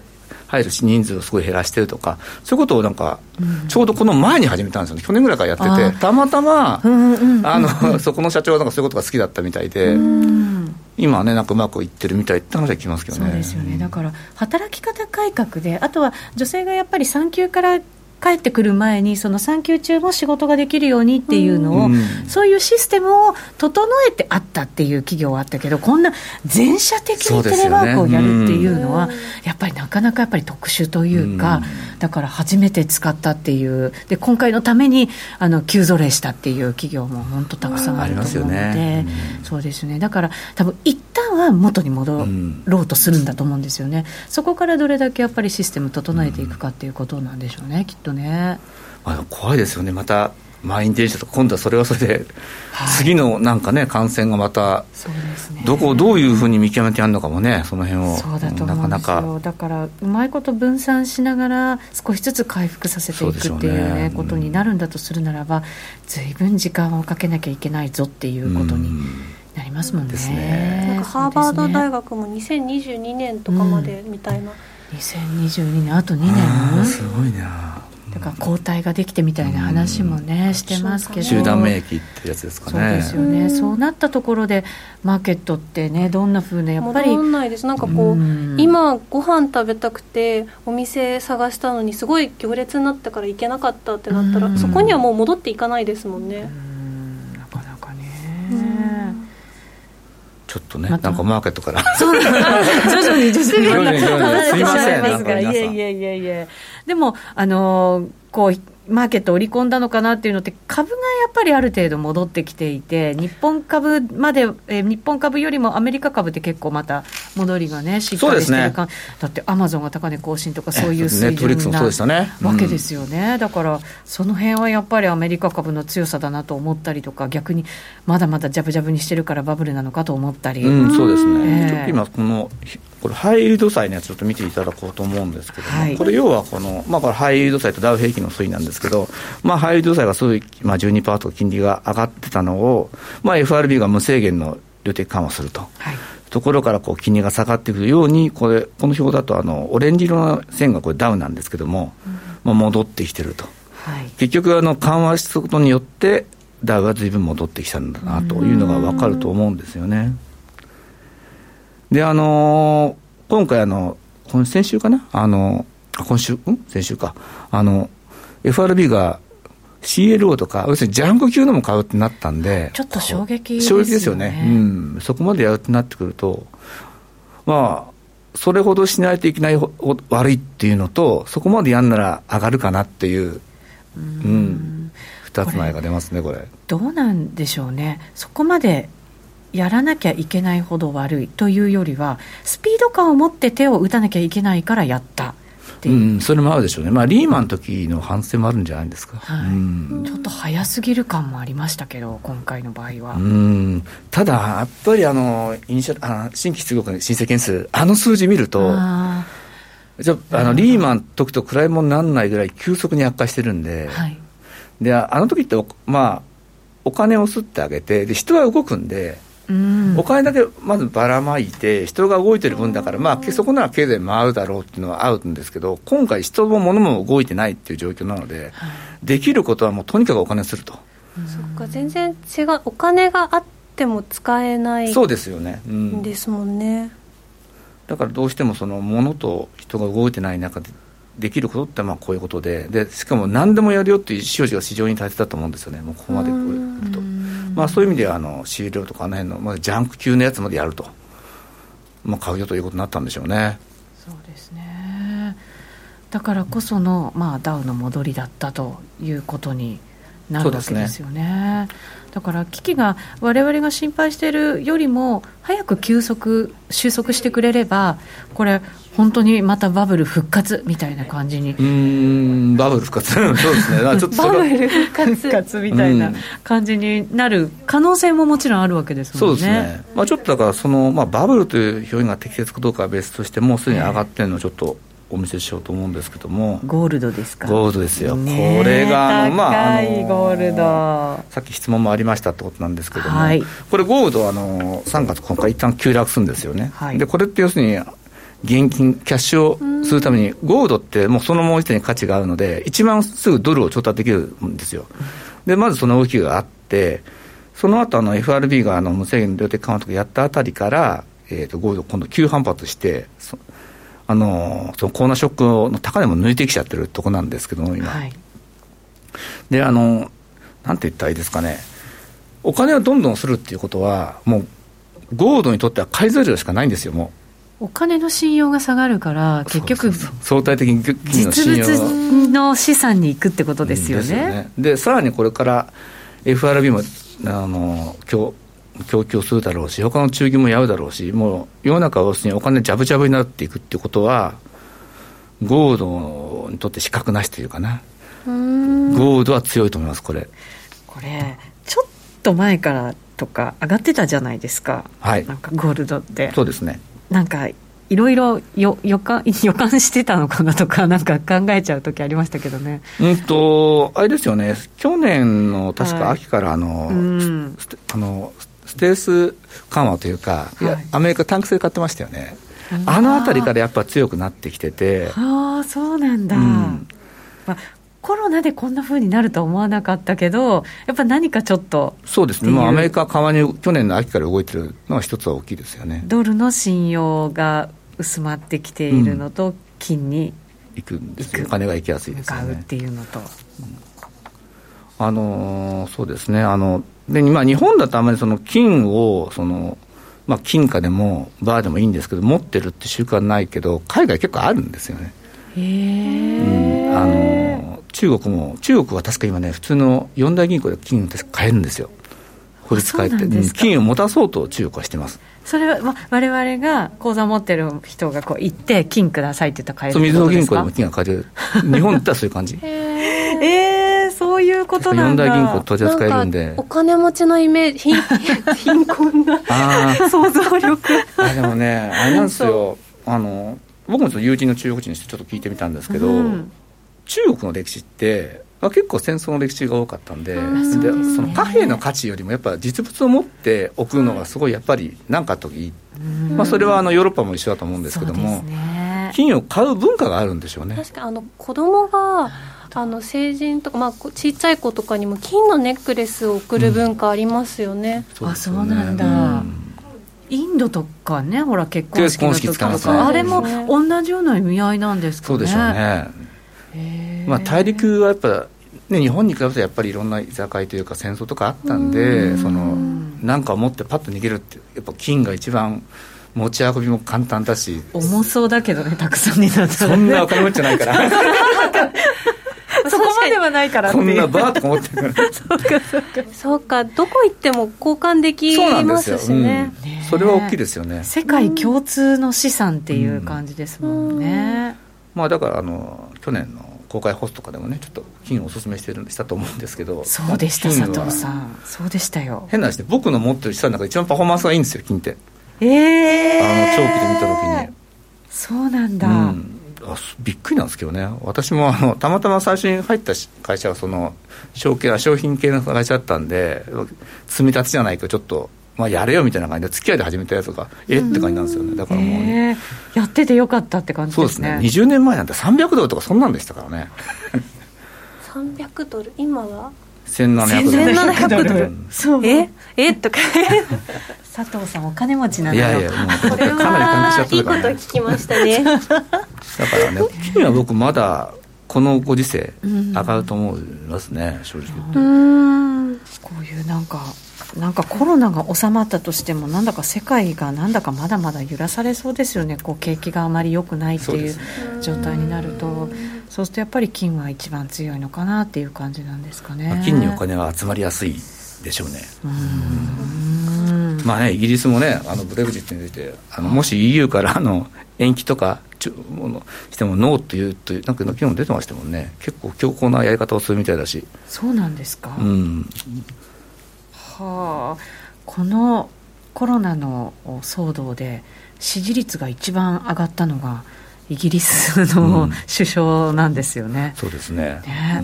Speaker 2: 入るし人数をすごい減らしてるとかそういうことをなんか、ちょうどこの前に始めたんですよね。去年ぐらいからやっててたまたま、あの そこの社長はなんかそういうことが好きだったみたいで、今ねなんかうまくいってるみたいって話は聞きますけどね。
Speaker 1: そうですよね。だから働き方改革であとは女性がやっぱり産休から帰ってくる前に、その産休中も仕事ができるようにっていうのを、うん、そういうシステムを整えてあったっていう企業はあったけど、こんな全社的にテレワークをやるっていうのは、ねうん、やっぱりなかなかやっぱり特殊というか、うん、だから初めて使ったっていう、で今回のためにあの急ぞれしたっていう企業も本当たくさんあると思うので、ね、そうですね、だから多分一旦は元に戻ろうとするんだと思うんですよね、そこからどれだけやっぱりシステム整えていくかっていうことなんでしょうね、きっと。とね。
Speaker 2: あ怖いですよね、また満員電車とか、今度はそれはそれで、次のなんかね、感染がまた、どこをどういうふうに見極めてやるのかもね、その辺を、
Speaker 1: そうだと思うんですよ。だから、うまいこと分散しながら、少しずつ回復させていくっていうね、ね。ことになるんだとするならば、ずいぶん時間をかけなきゃいけないぞっていうことに。なりますもんね。
Speaker 3: ね。なんかハーバード大学も2022年とかまでみたいな。
Speaker 1: うん、2022年あと2年。
Speaker 2: すごいな
Speaker 1: だから抗体ができてみたいな話もね、してますけど。
Speaker 2: 集団免疫ってやつですかね。
Speaker 1: そうですよね、そうなったところでマーケットってねどんなふうなやっぱり
Speaker 3: 戻んないです。なんかこう、う今ご飯食べたくてお店探したのにすごい行列になったから行けなかったってなったら、そこにはもう戻っていかないですもんね。
Speaker 1: なかなかね
Speaker 2: ちょっとね、なんかマーケットから。
Speaker 1: そう徐々に徐々に。
Speaker 2: すみません。
Speaker 1: いやいやいやいや。でも、あのー、こう、マーケットを織り込んだのかなっていうのって、株がやっぱりある程度戻ってきていて、日本株まで、えー、日本株よりもアメリカ株って結構また戻りがね、しっかりしてるか、ね、だってアマゾンが高値更新とか、そういう水準な、ね、わけですよね、だから、その辺はやっぱりアメリカ株の強さだなと思ったりとか、逆にまだまだジャブジャブにしてるからバブルなのかと思ったり。
Speaker 2: うん、そうですね、えー、今このこれ、ハイイールド債のやつ、ちょっと見ていただこうと思うんですけども、はい、これ、要はこの、まあ、これ、ハイイールド債とダウ平均の推移なんですけど、まあ、ハイイールド債がすごい、まあ、12%とか金利が上がってたのを、まあ、FRB が無制限の量的緩和すると。はいところからこう金利が下がってくるように、これ、この表だとあの、オレンジ色の線がこれダウンなんですけども、うん、まあ、戻ってきてると。はい、結局あの、緩和したことによって、ダウがずいぶん戻ってきたんだなというのが分かると思うんですよね。で、あのー、今回あの、今先週かな？あの、今週、うん？先週か。あの、FRB が CLO とか、要するにジャンク級のも買うってなったんで、
Speaker 1: ちょっと衝撃
Speaker 2: ですよね。衝撃ですよね。うん。そこまでやるってなってくると、まあ、それほどしないといけない悪いっていうのと、そこまでやんなら上がるかなっていう、うん、二、つ前が出ますね、これ。
Speaker 1: どうなんでしょうね。そこまでやらなきゃいけないほど悪いというよりは、スピード感を持って手を打たなきゃいけないからやった
Speaker 2: う。ん、それもあるでしょうね、まあ、リーマンの時の反省もあるんじゃないですか、はい。
Speaker 1: うん、ちょっと早すぎる感もありましたけど、今回の場合は。う
Speaker 2: ん。ただ、やっぱりあのイニシャあ新規失業申請件数、あの数字見ると、じゃあのリーマンの時と比べ物にならないぐらい急速に悪化してるんで、はい、であの時って、まあ、お金を吸ってあげてで、人は動くんで、お金だけまずばらまいて、人が動いてる分だから、まあ、そこなら経済回るだろうっていうのは合うんですけど、今回、人も物も動いてないっていう状況なので、はい、できることはもうとにかくお金すると。
Speaker 3: そっか、全然違う、お金があっても使えない
Speaker 2: そうですよね、
Speaker 3: うん、ですもんね。
Speaker 2: だからどうしてもその物と人が動いてない中でできることってまあこういうことででしかも何でもやるよっていう意思表示が市場に立てたと思うんですよねもうここまで来ると。まあ、そういう意味ではあの C 量とかあの辺の、まあ、ジャンク級のやつまでやると、まあ、買うよということになったんでしょうね。
Speaker 1: そうですねだからこその、まあ、ダウの戻りだったということになるわけですよね。だから危機が我々が心配しているよりも早く急速収束してくれればこれ本当にまたバブル復活みたいな感じに。
Speaker 2: うんバブル復活。そうですね。
Speaker 1: ちょっとバブル復活復活みたいな感じになる可能性ももちろんあるわけですもんね。そうですね、
Speaker 2: まあ、ちょっとだからその、まあ、バブルという表現が適切かどうかは別としてもうすでに上がってるのをちょっとお見せしようと思うんですけども。
Speaker 1: ゴールドですか？
Speaker 2: ゴールドですよ、これがあの、まあ、さっき質問もありましたってことなんですけども、はい、これゴールドあの3月今回一旦急落するんですよね、はい、でこれって要するに現金キャッシュをするためにゴールドってもうそのもう一点に価値があるので一番すぐドルを調達できるんですよ。でまずその動きがあってその後あの FRB があの無制限量的緩和とかやったあたりから、えー、とゴールド今度急反発してあのそのコーナーショックの高値も抜いてきちゃってるとこなんですけども、今。はい、で、あの、なんて言ったらいいですかね、お金をどんどんするっていうことは、もう、ゴールドにとっては買い材料しかないんですよ、も
Speaker 1: う。お金の信用が下がるから、結局、
Speaker 2: 相対的に
Speaker 1: 実物の資産に行くってことですよね。で、ね、
Speaker 2: でさらにこれから FRB もあの今日供給するだろうし、他の中銀もやるだろうし、もう世の中はにお金じゃぶじゃぶになっていくっていうことは、ゴールドにとって資格なしというかな、ゴールドは強いと思います、これ。
Speaker 1: これ、ちょっと前からとか、上がってたじゃないですか、はい、なんかゴールドって。
Speaker 2: そうですね。
Speaker 1: なんかいろいろ予感 予感してたのかなとか、なんか考えちゃう時ありましたけどね。
Speaker 2: うんと、あれですよね、去年の確か秋からあの、はい、あのステース緩和というか、はい、アメリカ、タンク制買ってましたよね。あのあたりからやっぱ強くなってきてて。
Speaker 1: ああ、そうなんだ。うん、まあコロナでこんなふうになるとは思わなかったけど、やっぱ何かちょっと。
Speaker 2: そうですね、もう。アメリカ、為に去年の秋から動いてるのは一つは大きいですよね。
Speaker 1: ドルの信用が薄まってきているのと、金に
Speaker 2: 行くんですよ、お金が行きやすいですよね。
Speaker 1: っていうのと、うん、
Speaker 2: あのそうですね。あので、まあ、日本だとあまりその金をそのまあ、金貨でもバーでもいいんですけど持ってるって習慣ないけど海外結構あるんですよね。うん、あの中国も中国は確か今ね普通の四大銀行で金って買えるんですよ。法律変えて。金を持たそうと中国はしてます。
Speaker 1: それは、ま、我々が口座持ってる人がこう行って金くださいって言ったら買えるそう
Speaker 2: 水野銀行でも金が買える。日本だったらそういう感じ。
Speaker 1: えー、そういうことなんだ。
Speaker 2: 四大銀行取り扱えるんで。
Speaker 3: お金持ちのイメージ貧困な 想像力。
Speaker 2: あでもねあれなんですよ。あの僕も友人の中国人にしてちょっと聞いてみたんですけど、うん、中国の歴史って結構戦争の歴史が多かったんでで、その貨幣の価値よりもやっぱ実物を持っておくのがすごいやっぱり何かあった時、まあ、それはあのヨーロッパも一緒だと思うんですけども、ね、金を買う文化があるんでしょうね。
Speaker 3: 確かあの子供があの成人とか、まあ、ちっちゃい子とかにも金のネックレスを送る文化ありますよね、
Speaker 1: うん、あそうなんだ、うん。インドとかねほら結婚式の時とか、ね、あれも同じような意味合いなんですかね。
Speaker 2: そうでしょうね。まあ大陸はやっぱね、日本に比べるとやっぱりいろんな居酒屋というか戦争とかあったんでそのなんか持ってパッと逃げるってやっぱ金が一番持ち運びも簡単だし。
Speaker 1: 重そうだけどねたくさんになったら、ね、
Speaker 2: そんなお金持ちじゃないから
Speaker 1: ではない。から
Speaker 2: こんなバーとか持ってる。か らそうか
Speaker 3: そうか。そうか。どこ行っても交換できますしね。
Speaker 2: そうん、それは大きいですよね。
Speaker 1: 世界共通の資産っていう感じですもんね、
Speaker 2: まあだからあの去年の公開ホストとかでもねちょっと金をおすすめしてるしたと思うんですけど。
Speaker 1: そうでした佐藤さん。そうでしたよ。
Speaker 2: 変な話で僕の持ってる資産の中で一番パフォーマンスがいいんですよ金って。
Speaker 1: ええー、
Speaker 2: あの長期で見た時に。
Speaker 1: そうなんだ、うん
Speaker 2: あびっくりなんですけどね、私もあのたまたま最初に入った会社はその商商品系の会社だったんで、積み立てじゃないとちょっとまあ、やれよみたいな感じで付き合いで始めたやつがえ？って感じなんですよね。だからもう、ね、
Speaker 1: やっててよかったって感じですね。
Speaker 2: そうですね。20年前なんて300ドルとかそんなんでしたからね。
Speaker 3: 300ドル？今は？
Speaker 2: 1700
Speaker 3: ドルドルそう。え？え？とか。
Speaker 1: 佐藤さんお金持ちなんだ
Speaker 2: よ。いやいやもうこれはかなり関係しちゃってるから、
Speaker 3: ね、いいこと聞きましたね。だか
Speaker 2: らね金は僕まだこのご時世上がると思いますね、正直言って。うん。
Speaker 1: こういうなんかなんかコロナが収まったとしても、なんだか世界がなんだかまだまだ揺らされそうですよね、こう景気があまり良くないっていう状態になると、そうするとやっぱり金は一番強いのかなっていう感じなんですかね。
Speaker 2: 金にお金は集まりやすいでしょうね。まあね、イギリスもね、あのブレグジットについて、あのもし EU からあの延期とかしてもノーというという、なんか昨日も出てましたもんね、結構強硬なやり方をするみたいだし。
Speaker 1: そうなんですか。うんはあ、このコロナの騒動で支持率が一番上がったのがイギリスの、うん、首相なんですよね。
Speaker 2: そうですね。ね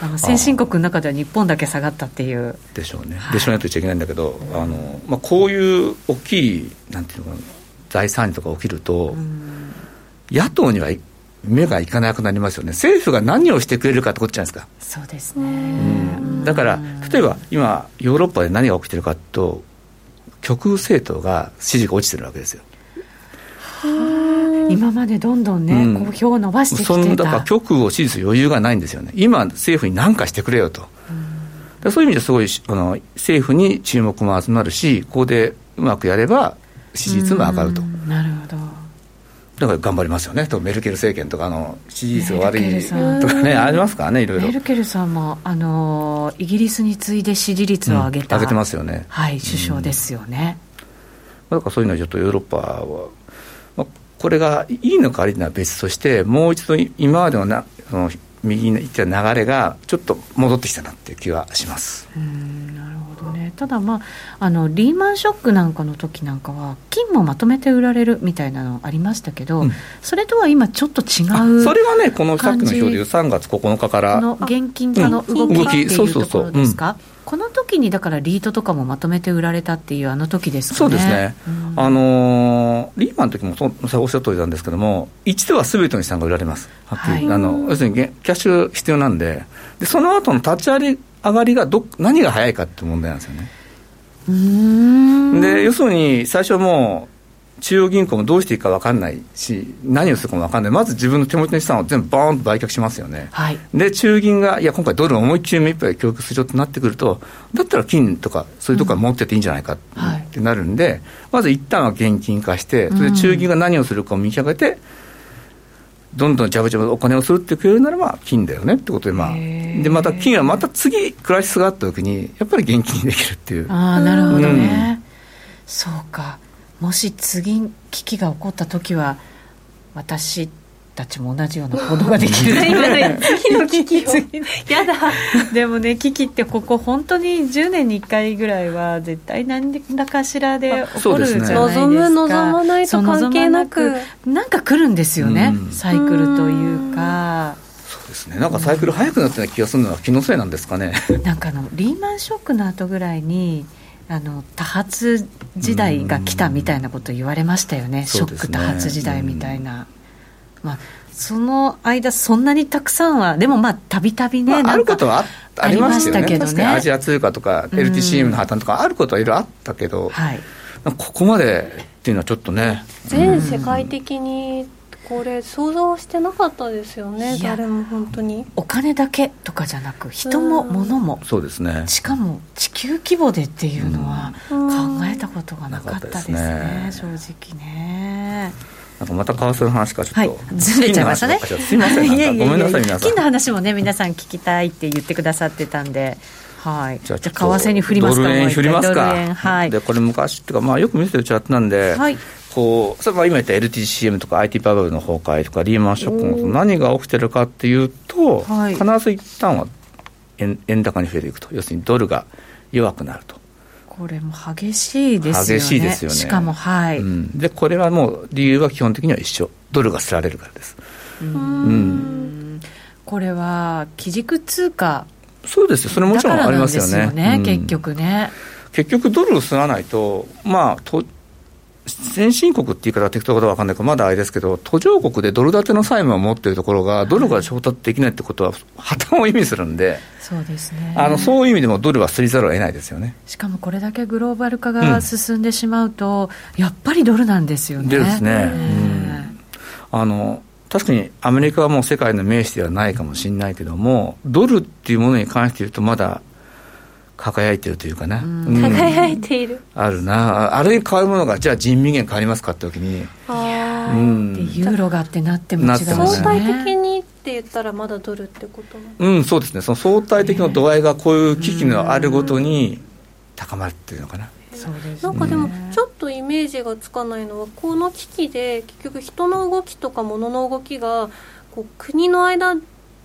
Speaker 1: あの先進国の中では日本だけ下がったっていう。
Speaker 2: でしょうね。はい、でしょうねと言っちゃいけないんだけど、あのまあこういう大きいなんていうのかな財産とか起きると、野党には目がいかなくなりますよね、政府が何をしてくれるかってことじゃないですか。
Speaker 1: そうですね、うん、
Speaker 2: だから、例えば今、ヨーロッパで何が起きてるかと、極右政党が支持が落ちてるわけですよ。
Speaker 1: 今までどんどんね、うん、票を伸ばしてきてた。そん
Speaker 2: だから極右を支持する余裕がないんですよね、今、政府に何かしてくれよと、うん、そういう意味ですごいあの政府に注目も集まるし、ここでうまくやれば支持率も上がると。
Speaker 1: なるほど
Speaker 2: だから頑張りますよね、とメルケル政権とかの支持率が悪いとかね、ありますからね、いろいろ。
Speaker 1: メルケルさんもあのイギリスに次いで支持率を上げた、
Speaker 2: うん、上げてますよね、
Speaker 1: はい、首相ですよね。
Speaker 2: うん、だからそういうのはちょっとヨーロッパは、まあ、これがいいのか悪いのは別として、もう一度今までのなその右に行った流れがちょっと戻ってきたなっていう気はします。
Speaker 1: うんなるほどね。ただ、まあ、あのリーマンショックなんかの時なんかは金もまとめて売られるみたいなのありましたけど、うん、それとは今ちょっと違う
Speaker 2: それはねこのさっきの表でいう3月9日から
Speaker 1: の現金化の動きっていうところですか、この時にだからリートとかもまとめて売られたっていうあの時ですかね。
Speaker 2: そうですね、うん、あのー、リーマンの時もそうおっしゃる通りなんですけども一度はすべての資産が売られます。はっきり、はい、あの要するにキャッシュ必要なんででその後の立ち上がりがど何が早いかって問題なんですよね。で要するに最初も中央銀行もどうしていいか分かんないし、何をするかも分かんない、まず自分の手持ちの資産を全部バーンと売却しますよね、
Speaker 1: はい、
Speaker 2: で中銀が、いや、今回、ドルを思いっきり目いっぱい供給するようとなってくると、だったら金とか、そういうところ持ってていいんじゃないかってなるんで、うんはい、まず一旦は現金化して、それで中銀が何をするかを見極めて、どんどんジャブジャブお金をするってくれるならば金だよねってことで、まあ、でまた金はまた次、クライシスがあったときに、やっぱり現金にできるっていう。
Speaker 1: あなるほどね、うん、そうかもし次危機が起こった時は私たちも同じような行動ができる。
Speaker 3: 次の危機。やだ
Speaker 1: でもね危機ってここ本当に10年に1回ぐらいは絶対何らかしらで起こるじゃないですか、
Speaker 3: 望む望まないと関係なく。
Speaker 1: なんか来るんですよね、うん、サイクルというか。
Speaker 2: そうですね、なんかサイクル早くなったような気がするのは気のせいなんですかね。
Speaker 1: なんかのリーマンショックの後ぐらいにあの多発時代が来たみたいなこと言われましたよね、ショック多発時代みたいな。まあ、その間、そんなにたくさんは、でもまあ、たびたびね、
Speaker 2: まあ、あることはありましたけどね、アジア通貨とか、LTCM の破綻とか、あることはいろいろあったけど、はい、ここまでっていうのはちょっとね。
Speaker 3: 全世界的にこれ想像してなかったですよね誰も本当に。
Speaker 1: お金だけとかじゃなく人も物も。
Speaker 2: そうですね。
Speaker 1: しかも地球規模でっていうのは考えたことがなかったですねね、正直ね。
Speaker 2: なんかまた為替の話かちょっと、
Speaker 1: はい、ずれちゃいましたね。
Speaker 2: すみません。ごめんなさい皆さん。
Speaker 1: 金の話もね皆さん聞きたいって言ってくださってたんで。はい、じゃあ為替に振りますかドル円
Speaker 2: 振りますか。はい、でこれ昔っていうか、まあ、よく見せてるチャートなんで、はい、こう、それは今言った LTCM とか IT バブルの崩壊とかリーマンショックの何が起きてるかっていうと、はい、必ず一旦は円円高に増えていくと、要するにドルが弱くなると。
Speaker 1: これも激しいですよね。
Speaker 2: 激しいですよね。
Speaker 1: しかも、はい、う
Speaker 2: ん、で、これはもう理由は基本的には一緒。ドルがすられるからです。うん
Speaker 1: うんこれは基軸通貨
Speaker 2: そうですよ、それもちろんありますよね。
Speaker 1: よね結局ね。
Speaker 2: 結局、ドルをすらないと、まあ、と先進国って言い方は適当かどうか分かんないけど、まだあれですけど、途上国でドル建ての債務を持っているところが、ドルが調達できないってことは、破綻を意味するんで、
Speaker 1: そうですね。
Speaker 2: あのそういう意味でもドルはすりざるを得ないですよね。
Speaker 1: しかもこれだけグローバル化が進んでしまうと、うん、やっぱりドルなんですよね。
Speaker 2: ですね。うん。あの確かにアメリカはもう世界の名士ではないかもしれないけども、ドルっていうものに関して言うと、まだ輝いてるというかな、
Speaker 3: 輝いている。
Speaker 2: あるな。あれに変わるものがじゃあ人民元変わりますかって時に。
Speaker 1: あ、うん、ユーロがってなっても違う、ね、
Speaker 3: 相対的にって言ったらまだドルってこと
Speaker 2: うんそうですね。その相対的な度合いがこういう危機のあるごとに高まってるのかな、
Speaker 3: そうです、なんかでもちょっとイメージがつかないのはこの危機で結局人の動きとか物の動きがこう国の間っ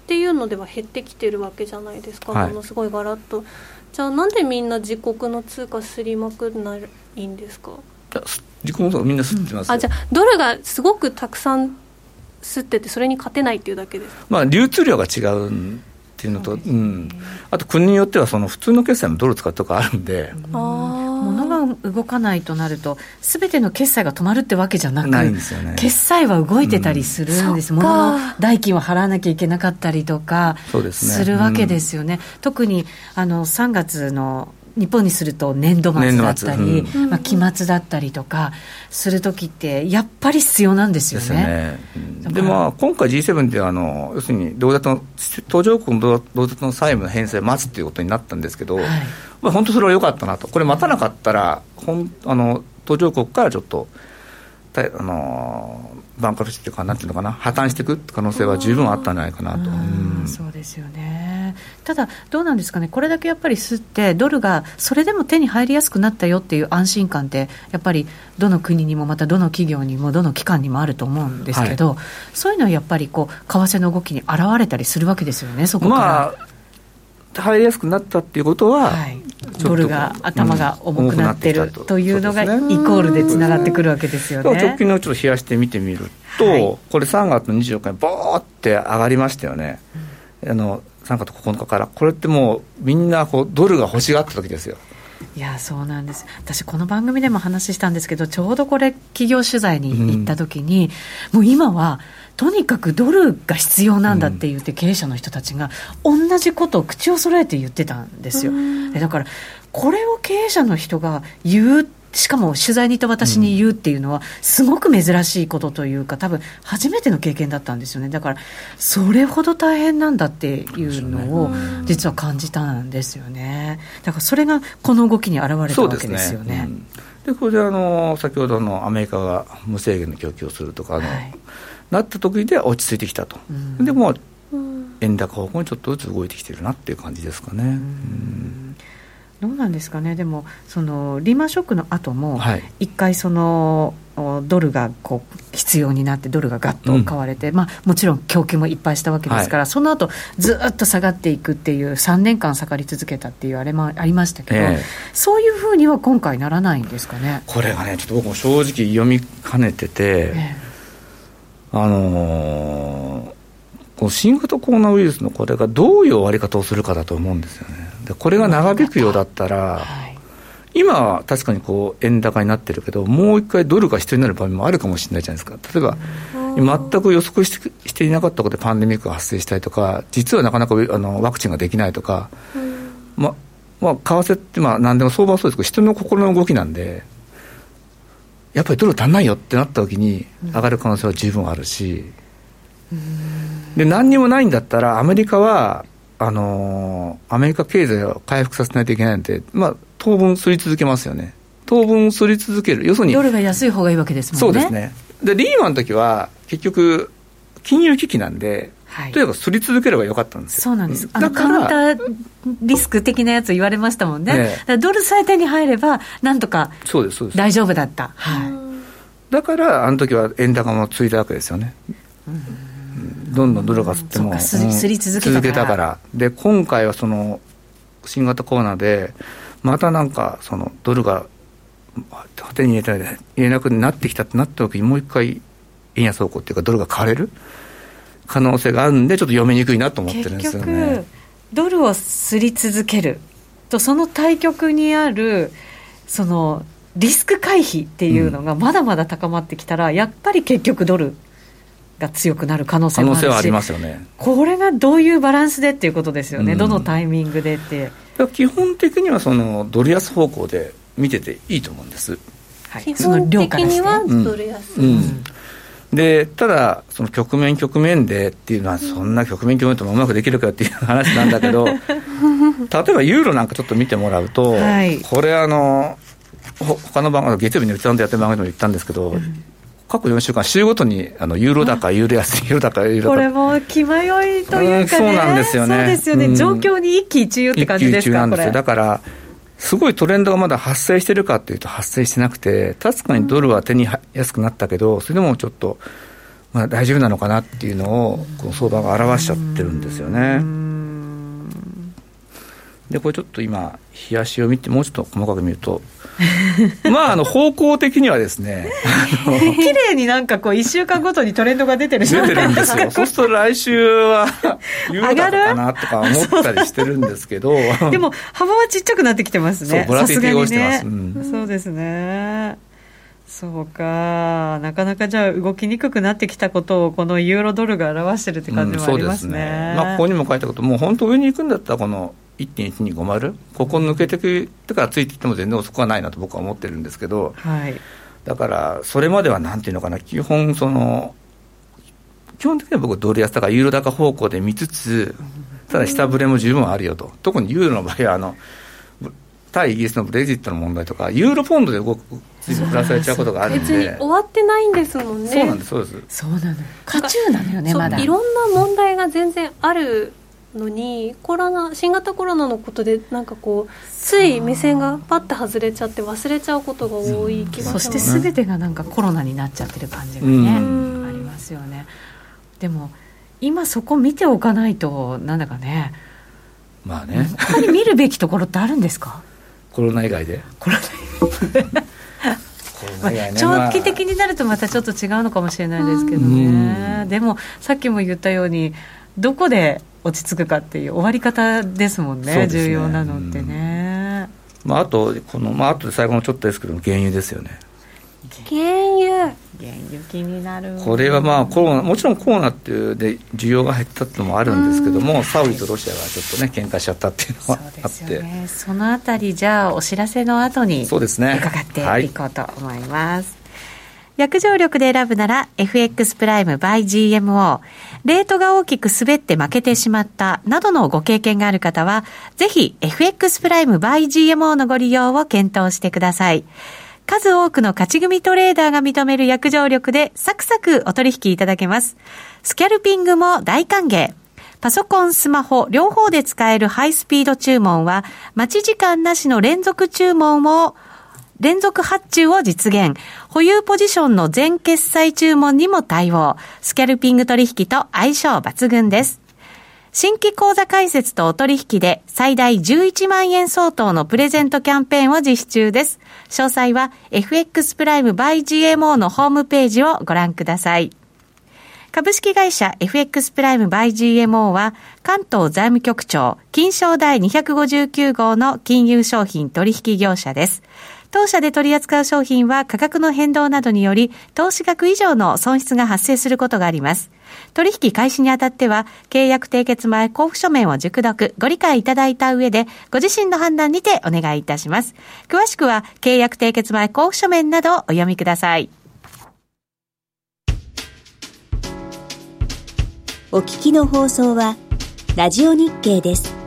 Speaker 3: ていうのでは減ってきてるわけじゃないですか、はい、ものすごいガラッとじゃあなんでみんな自国の通貨すりまくんないんですか？
Speaker 2: 自国の通貨みんな吸ってます、
Speaker 3: あじゃあドルがすごくたくさん吸っててそれに勝てないっていうだけです
Speaker 2: まあ流通量が違うっていうのと、ううん、あと国によってはその普通の決済もドル使うとかあるんで、
Speaker 1: 物が動かないとなると、すべての決済が止まるってわけじゃなく、
Speaker 2: ないんですよね、
Speaker 1: 決済は動いてたりするんです、うん、物の代金は払わなきゃいけなかったりとかするわけですよね。ねうん、特にあの3月の日本にすると年度末だったり、うん、まあ、期末だったりとかするときって、やっぱり必要なんですよね。
Speaker 2: で、ね、まあ、今回 G7 であの要するに同立の途上国の同立の債務の返済を待つということになったんですけど、はい、まあ、本当それは良かったなと、これ待たなかったら、ほんあの途上国からちょっと。あのバンカルシーっていうか、なんていうのかな、破綻していく可能性は十分あったんじゃないかなと、
Speaker 1: うん、そうですよね、ただ、どうなんですかね、これだけやっぱり吸って、ドルがそれでも手に入りやすくなったよっていう安心感って、やっぱりどの国にも、またどの企業にも、どの機関にもあると思うんですけど、はい、そういうのはやっぱりこう、為替の動きに現れたりするわけですよね、そこから。まあ
Speaker 2: 入りやすくなったっていうことは、はい、
Speaker 1: ドルが頭が重くなってる、うん、というのがイコールでつながってくるわけですよね。
Speaker 2: 直近のちょっと冷やして見てみると、はい、これ3月の24日にボーって上がりましたよね。うん、あの3月9日からこれってもうみんなこうドルが欲しがった時ですよ。
Speaker 1: いやそうなんです私、この番組でも話したんですけど、ちょうどこれ、企業取材に行った時に、うん、もう今は、とにかくドルが必要なんだって言って、経営者の人たちが、同じことを口を揃えて言ってたんですよ。だからこれを経営者の人が言うっしかも取材に行った私に言うっていうのは、すごく珍しいことというか、多分初めての経験だったんですよね、だから、それほど大変なんだっていうのを、実は感じたんですよね、だからそれがこの動きに現れたわけですよね。
Speaker 2: で、これであの先ほどのアメリカが無制限の供給をするとかの、はい、なった時で落ち着いてきたと、うん、でも円高方向にちょっとずつ動いてきてるなっていう感じですかね。うん。
Speaker 1: どうなんですかね、でも、そのリーマンショックの後も、一回その、ドルがこう必要になって、ドルがガッと買われて、うん、まあ、もちろん供給もいっぱいしたわけですから、はい、その後ずっと下がっていくっていう、3年間下がり続けたっていうあれもありましたけど、えー、そういうふうには今回、ならないんですかね。
Speaker 2: これがね、ちょっと僕も正直読みかねてて、えー、あのーこの新型コロナウイルスのこれがどういう終わり方をするかだと思うんですよね。でこれが長引くようだったら、今は確かにこう円高になってるけど、もう一回ドルが必要になる場合もあるかもしれないじゃないですか。例えば、全く予測していなかったことでパンデミックが発生したりとか、実はなかなかあのワクチンができないとか、ままあ、為替ってまあ何でも相場はそうですけど、人の心の動きなんで、やっぱりドル足んないよってなった時に上がる可能性は十分あるし、で何にもないんだったら、アメリカはあのー、アメリカ経済を回復させないといけないので、まあ、当分すり続けますよね。当分すり続ける。要するに。
Speaker 1: ドルが安い方がいいわけですもんね。
Speaker 2: そうですね。で、リーマンの時は、結局、金融危機なんで、はい、とにかくすり続ければよかったんですよ。
Speaker 1: そうなんです。あのカウンターリスク的なやつ言われましたもんね。ねドル最低に入れば、なんとか大丈夫だった。はい。
Speaker 2: だから、あの時は円高もついたわけですよね。うんどんどんドルが吸っても、
Speaker 1: すり続
Speaker 2: けたからで今回はその新型コロナでまたなんかそのドルが手に入れた入れなくなってきたってなった時にもう一回円安方向っていうかドルが買われる可能性があるんでちょっと読みにくいなと思ってるんですよね。
Speaker 1: ドルをすり続ける。とその対局にあるそのリスク回避っていうのがまだまだ高まってきたら、やっぱり結局ドルが強くなる可能性もあるし。可能性はありますよねこれがどういうバランスでっていうことですよね、うん、どのタイミングでって。
Speaker 2: 基本的にはそのドル安方向で見てていいと思うんです。
Speaker 3: はい、基本的にはドル安、うん、うん
Speaker 2: でただ、その局面局面でっていうのは、そんな局面局面ともうまくできるかっていう話なんだけど、例えばユーロなんかちょっと見てもらうと、はい、これあの、他の番組、月曜日にうちのでやってる番組でも言ったんですけど、うん、過去4週間、週ごとにあのユーロ高、ユーロ安、ユーロ高、ユーロ高。
Speaker 1: これも気迷いというか、ね、
Speaker 2: そうなんですよね。
Speaker 1: そうですよね、うん、状況に一喜一憂って感じですか、一喜一憂なんですよ。
Speaker 2: だからすごいトレンドがまだ発生してるかっていうと発生してなくて、確かにドルは手に安くなったけど、それでもちょっと、まあ、大丈夫なのかなっていうのを、この相場が表しちゃってるんですよね。で、これちょっと今、冷やしを見て、もうちょっと細かく見ると、まあ、あの方向的にはですね、
Speaker 1: 綺麗になんかこう、1週間ごとにトレンドが出てる
Speaker 2: 出てるんですよ、そうすると来週は、上がるかなとか思ったりしてるんですけど、
Speaker 1: でも、幅はちっちゃくなってきてますね、
Speaker 2: ボラティティが落ちてます、
Speaker 1: そうですね。そうか、なかなかじゃあ、動きにくくなってきたことを、このユーロドルが表してるって感じもありますね。うん、ね。
Speaker 2: まあ、ここにも書いたこと、もう本当、上に行くんだったら、この1.1250、ここ抜けてくってからついていっても全然遅くはないなと僕は思ってるんですけど、はい、だからそれまではなんていうのかな、基本、その、基本的には僕、ドル安とかユーロ高方向で見つつ、ただ下振れも十分あるよと、特にユーロの場合はあの、対イギリスのブレジットの問題とか、ユーロポンドで動く、ずいぶんプラスされちゃうことがあるんで、別
Speaker 3: に終わってないんですもんね、
Speaker 2: そうなんです、そうです。
Speaker 1: そうなの、渦中なのよね、まだ。
Speaker 3: いろんな問題が全然あるのにコロナ新型コロナのことでなんかこうつい目線がパッて外れちゃって忘れちゃうことが多い気がし
Speaker 1: ますそして全てがなんかコロナになっちゃってる感じがね、ありますよね。でも今そこ見ておかないとなんだかね。
Speaker 2: まあね。
Speaker 1: 他に見るべきところってあるんですか？
Speaker 2: コロナ以外で。
Speaker 1: コロナまあ、長期的になるとまたちょっと違うのかもしれないですけどね、でもさっきも言ったようにどこで落ち着くかっていう終わり方ですもんね、ね。重要なのってね。
Speaker 2: まあ、あと、この、まあ後で最後のちょっとですけど、原油ですよね。
Speaker 3: 原油。
Speaker 1: 原油気になる。
Speaker 2: これはまあコロナもちろんコロナっていうで需要が減ったっていうのもあるんですけども、サウジとロシアがちょっとね喧嘩しちゃったっていうのはあって。そ,、ね、
Speaker 1: そのあたりじゃあお知らせの後に
Speaker 2: そうですね。
Speaker 1: 伺ってい。こうと思います、はい約定力で選ぶなら FX プライム by GMO。レートが大きく滑って負けてしまったなどのご経験がある方は、ぜひ FX プライム by GMO のご利用を検討してください。数多くの勝ち組トレーダーが認める約定力でサクサクお取引いただけます。スキャルピングも大歓迎。パソコン、スマホ、両方で使えるハイスピード注文は、待ち時間なしの連続注文を、連続発注を実現。保有ポジションの全決済注文にも対応。スキャルピング取引と相性抜群です。新規口座開設とお取引で最大11万円相当のプレゼントキャンペーンを実施中です。詳細は FX プライム by GMO のホームページをご覧ください。株式会社 FX プライム by GMO は関東財務局長金賞第259号の金融商品取引業者です。当社で取り扱う商品は価格の変動などにより投資額以上の損失が発生することがあります。取引開始にあたっては、契約締結前交付書面を熟読、ご理解いただいた上で、ご自身の判断にてお願いいたします。詳しくは、契約締結前交付書面などをお読みください。
Speaker 4: お聞きの放送は、ラジオ日経です。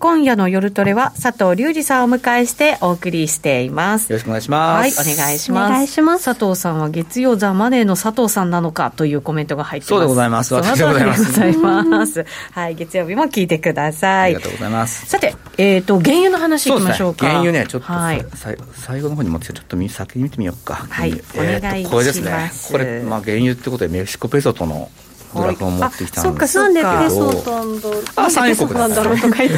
Speaker 1: 今夜の夜トレは佐藤隆二さんをお迎えしてお送りしています。
Speaker 2: よろしくお願いしま
Speaker 1: す。はい、お願いします。お願いします。佐藤さんは月曜ザ・マネーの佐藤さんなのかというコメントが入ってます。
Speaker 2: そうでございます。
Speaker 1: 私でございます。ございます。はい、月曜日も聞いてください。
Speaker 2: ありがとうございます。
Speaker 1: さて、えっ、ー、と、原油の話いきましょうか。
Speaker 2: 原油ね、ちょっと、はい、最後の方に持って、ちょっと先に見てみようか。
Speaker 1: はい、えー、お願いします。これですね。
Speaker 2: これ、まあ、原油ってことでメキシコペソとのグラフを持ってきたんです
Speaker 3: けど、なんでペソと
Speaker 2: あ、産油国なんだろうとか言って。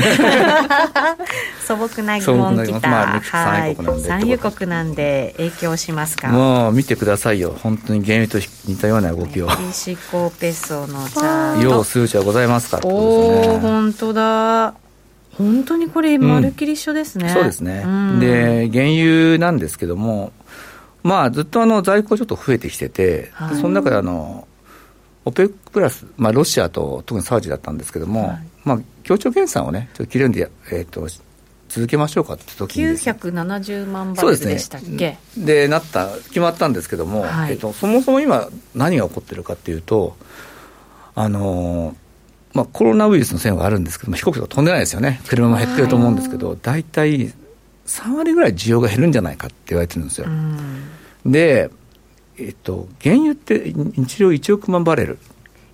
Speaker 1: 素朴な疑問きた、まあ、産油国なんで、産油国なんで。影響しますか？
Speaker 2: もう見てくださいよ。本当に原油と似たような動きを。メ
Speaker 1: キシコペソのチャ
Speaker 2: ート。要数値はございますか
Speaker 1: おお本当だ。本当にこれまるっきり一緒ですね、
Speaker 2: うん、そうですね、うん、で原油なんですけどもまあずっとあの在庫ちょっと増えてきてて、はい、その中であの OPEC プラス、まあ、ロシアと特にサウジだったんですけども、はい、まあ、協調減産をね、ちょっと切れるんで、えーと、続けましょうかって時に、ね、
Speaker 1: 970万バレルでしたっけ？
Speaker 2: で、ね、なった、決まったんですけども、はい、えーと、そもそも今、何が起こってるかっていうと、あのー、まあ、コロナウイルスの線はあるんですけども、飛行機とか飛んでないですよね、車も減ってると思うんですけど、大体3割ぐらい需要が減るんじゃないかって言われてるんですよ。でえっと、原油って日量1億万バレル。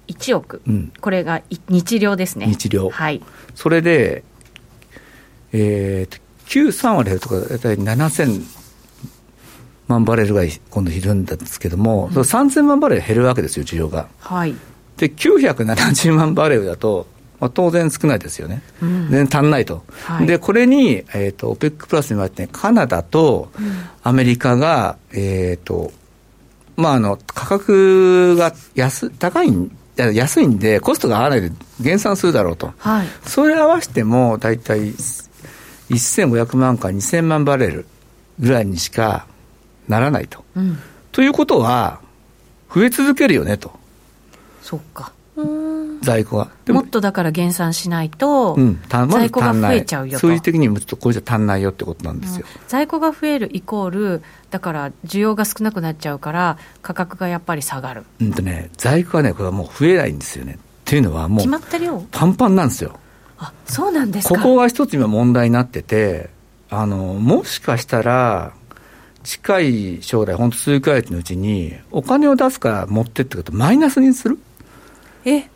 Speaker 1: 1億、うん、これが日量ですね。
Speaker 2: 日量。
Speaker 1: はい。
Speaker 2: それで、えー、と9、3割減るとか、大体7000万バレルぐらい今度いるんですけども、うん、その3000万バレル減るわけですよ、需要が。
Speaker 1: はい。
Speaker 2: で、970万バレルだと、まあ、当然少ないですよね、うん、全然足んないと、はい、でこれに、えーと、OPEC プラスに言われて、ね、カナダとアメリカが、えーとまあ、あの価格が安高い安いんで、コストが合わないで減産するだろうと、
Speaker 1: はい、
Speaker 2: それ合わせても大体1500万から2000万バレルぐらいにしかならないと。うん、ということは、増え続けるよねと。
Speaker 1: そっか
Speaker 2: 在庫が
Speaker 1: もっとだから減産しないと、うん、在庫が増えちゃうよと。
Speaker 2: 数字的にもちょっとこれじゃ足んないよってことなんですよ、
Speaker 1: うん、在庫が増えるイコールだから需要が少なくなっちゃうから価格がやっぱり下がる。
Speaker 2: うんとね在庫はねこれはもう増えないんですよね。っていうのはもう決まった量パンパンなんですよ。
Speaker 1: あそうなんです
Speaker 2: ここが一つ今問題になっててあのもしかしたら近い将来、本当数ヶ月のうちに、お金を出すから持ってってこと、マイナスにする？
Speaker 1: え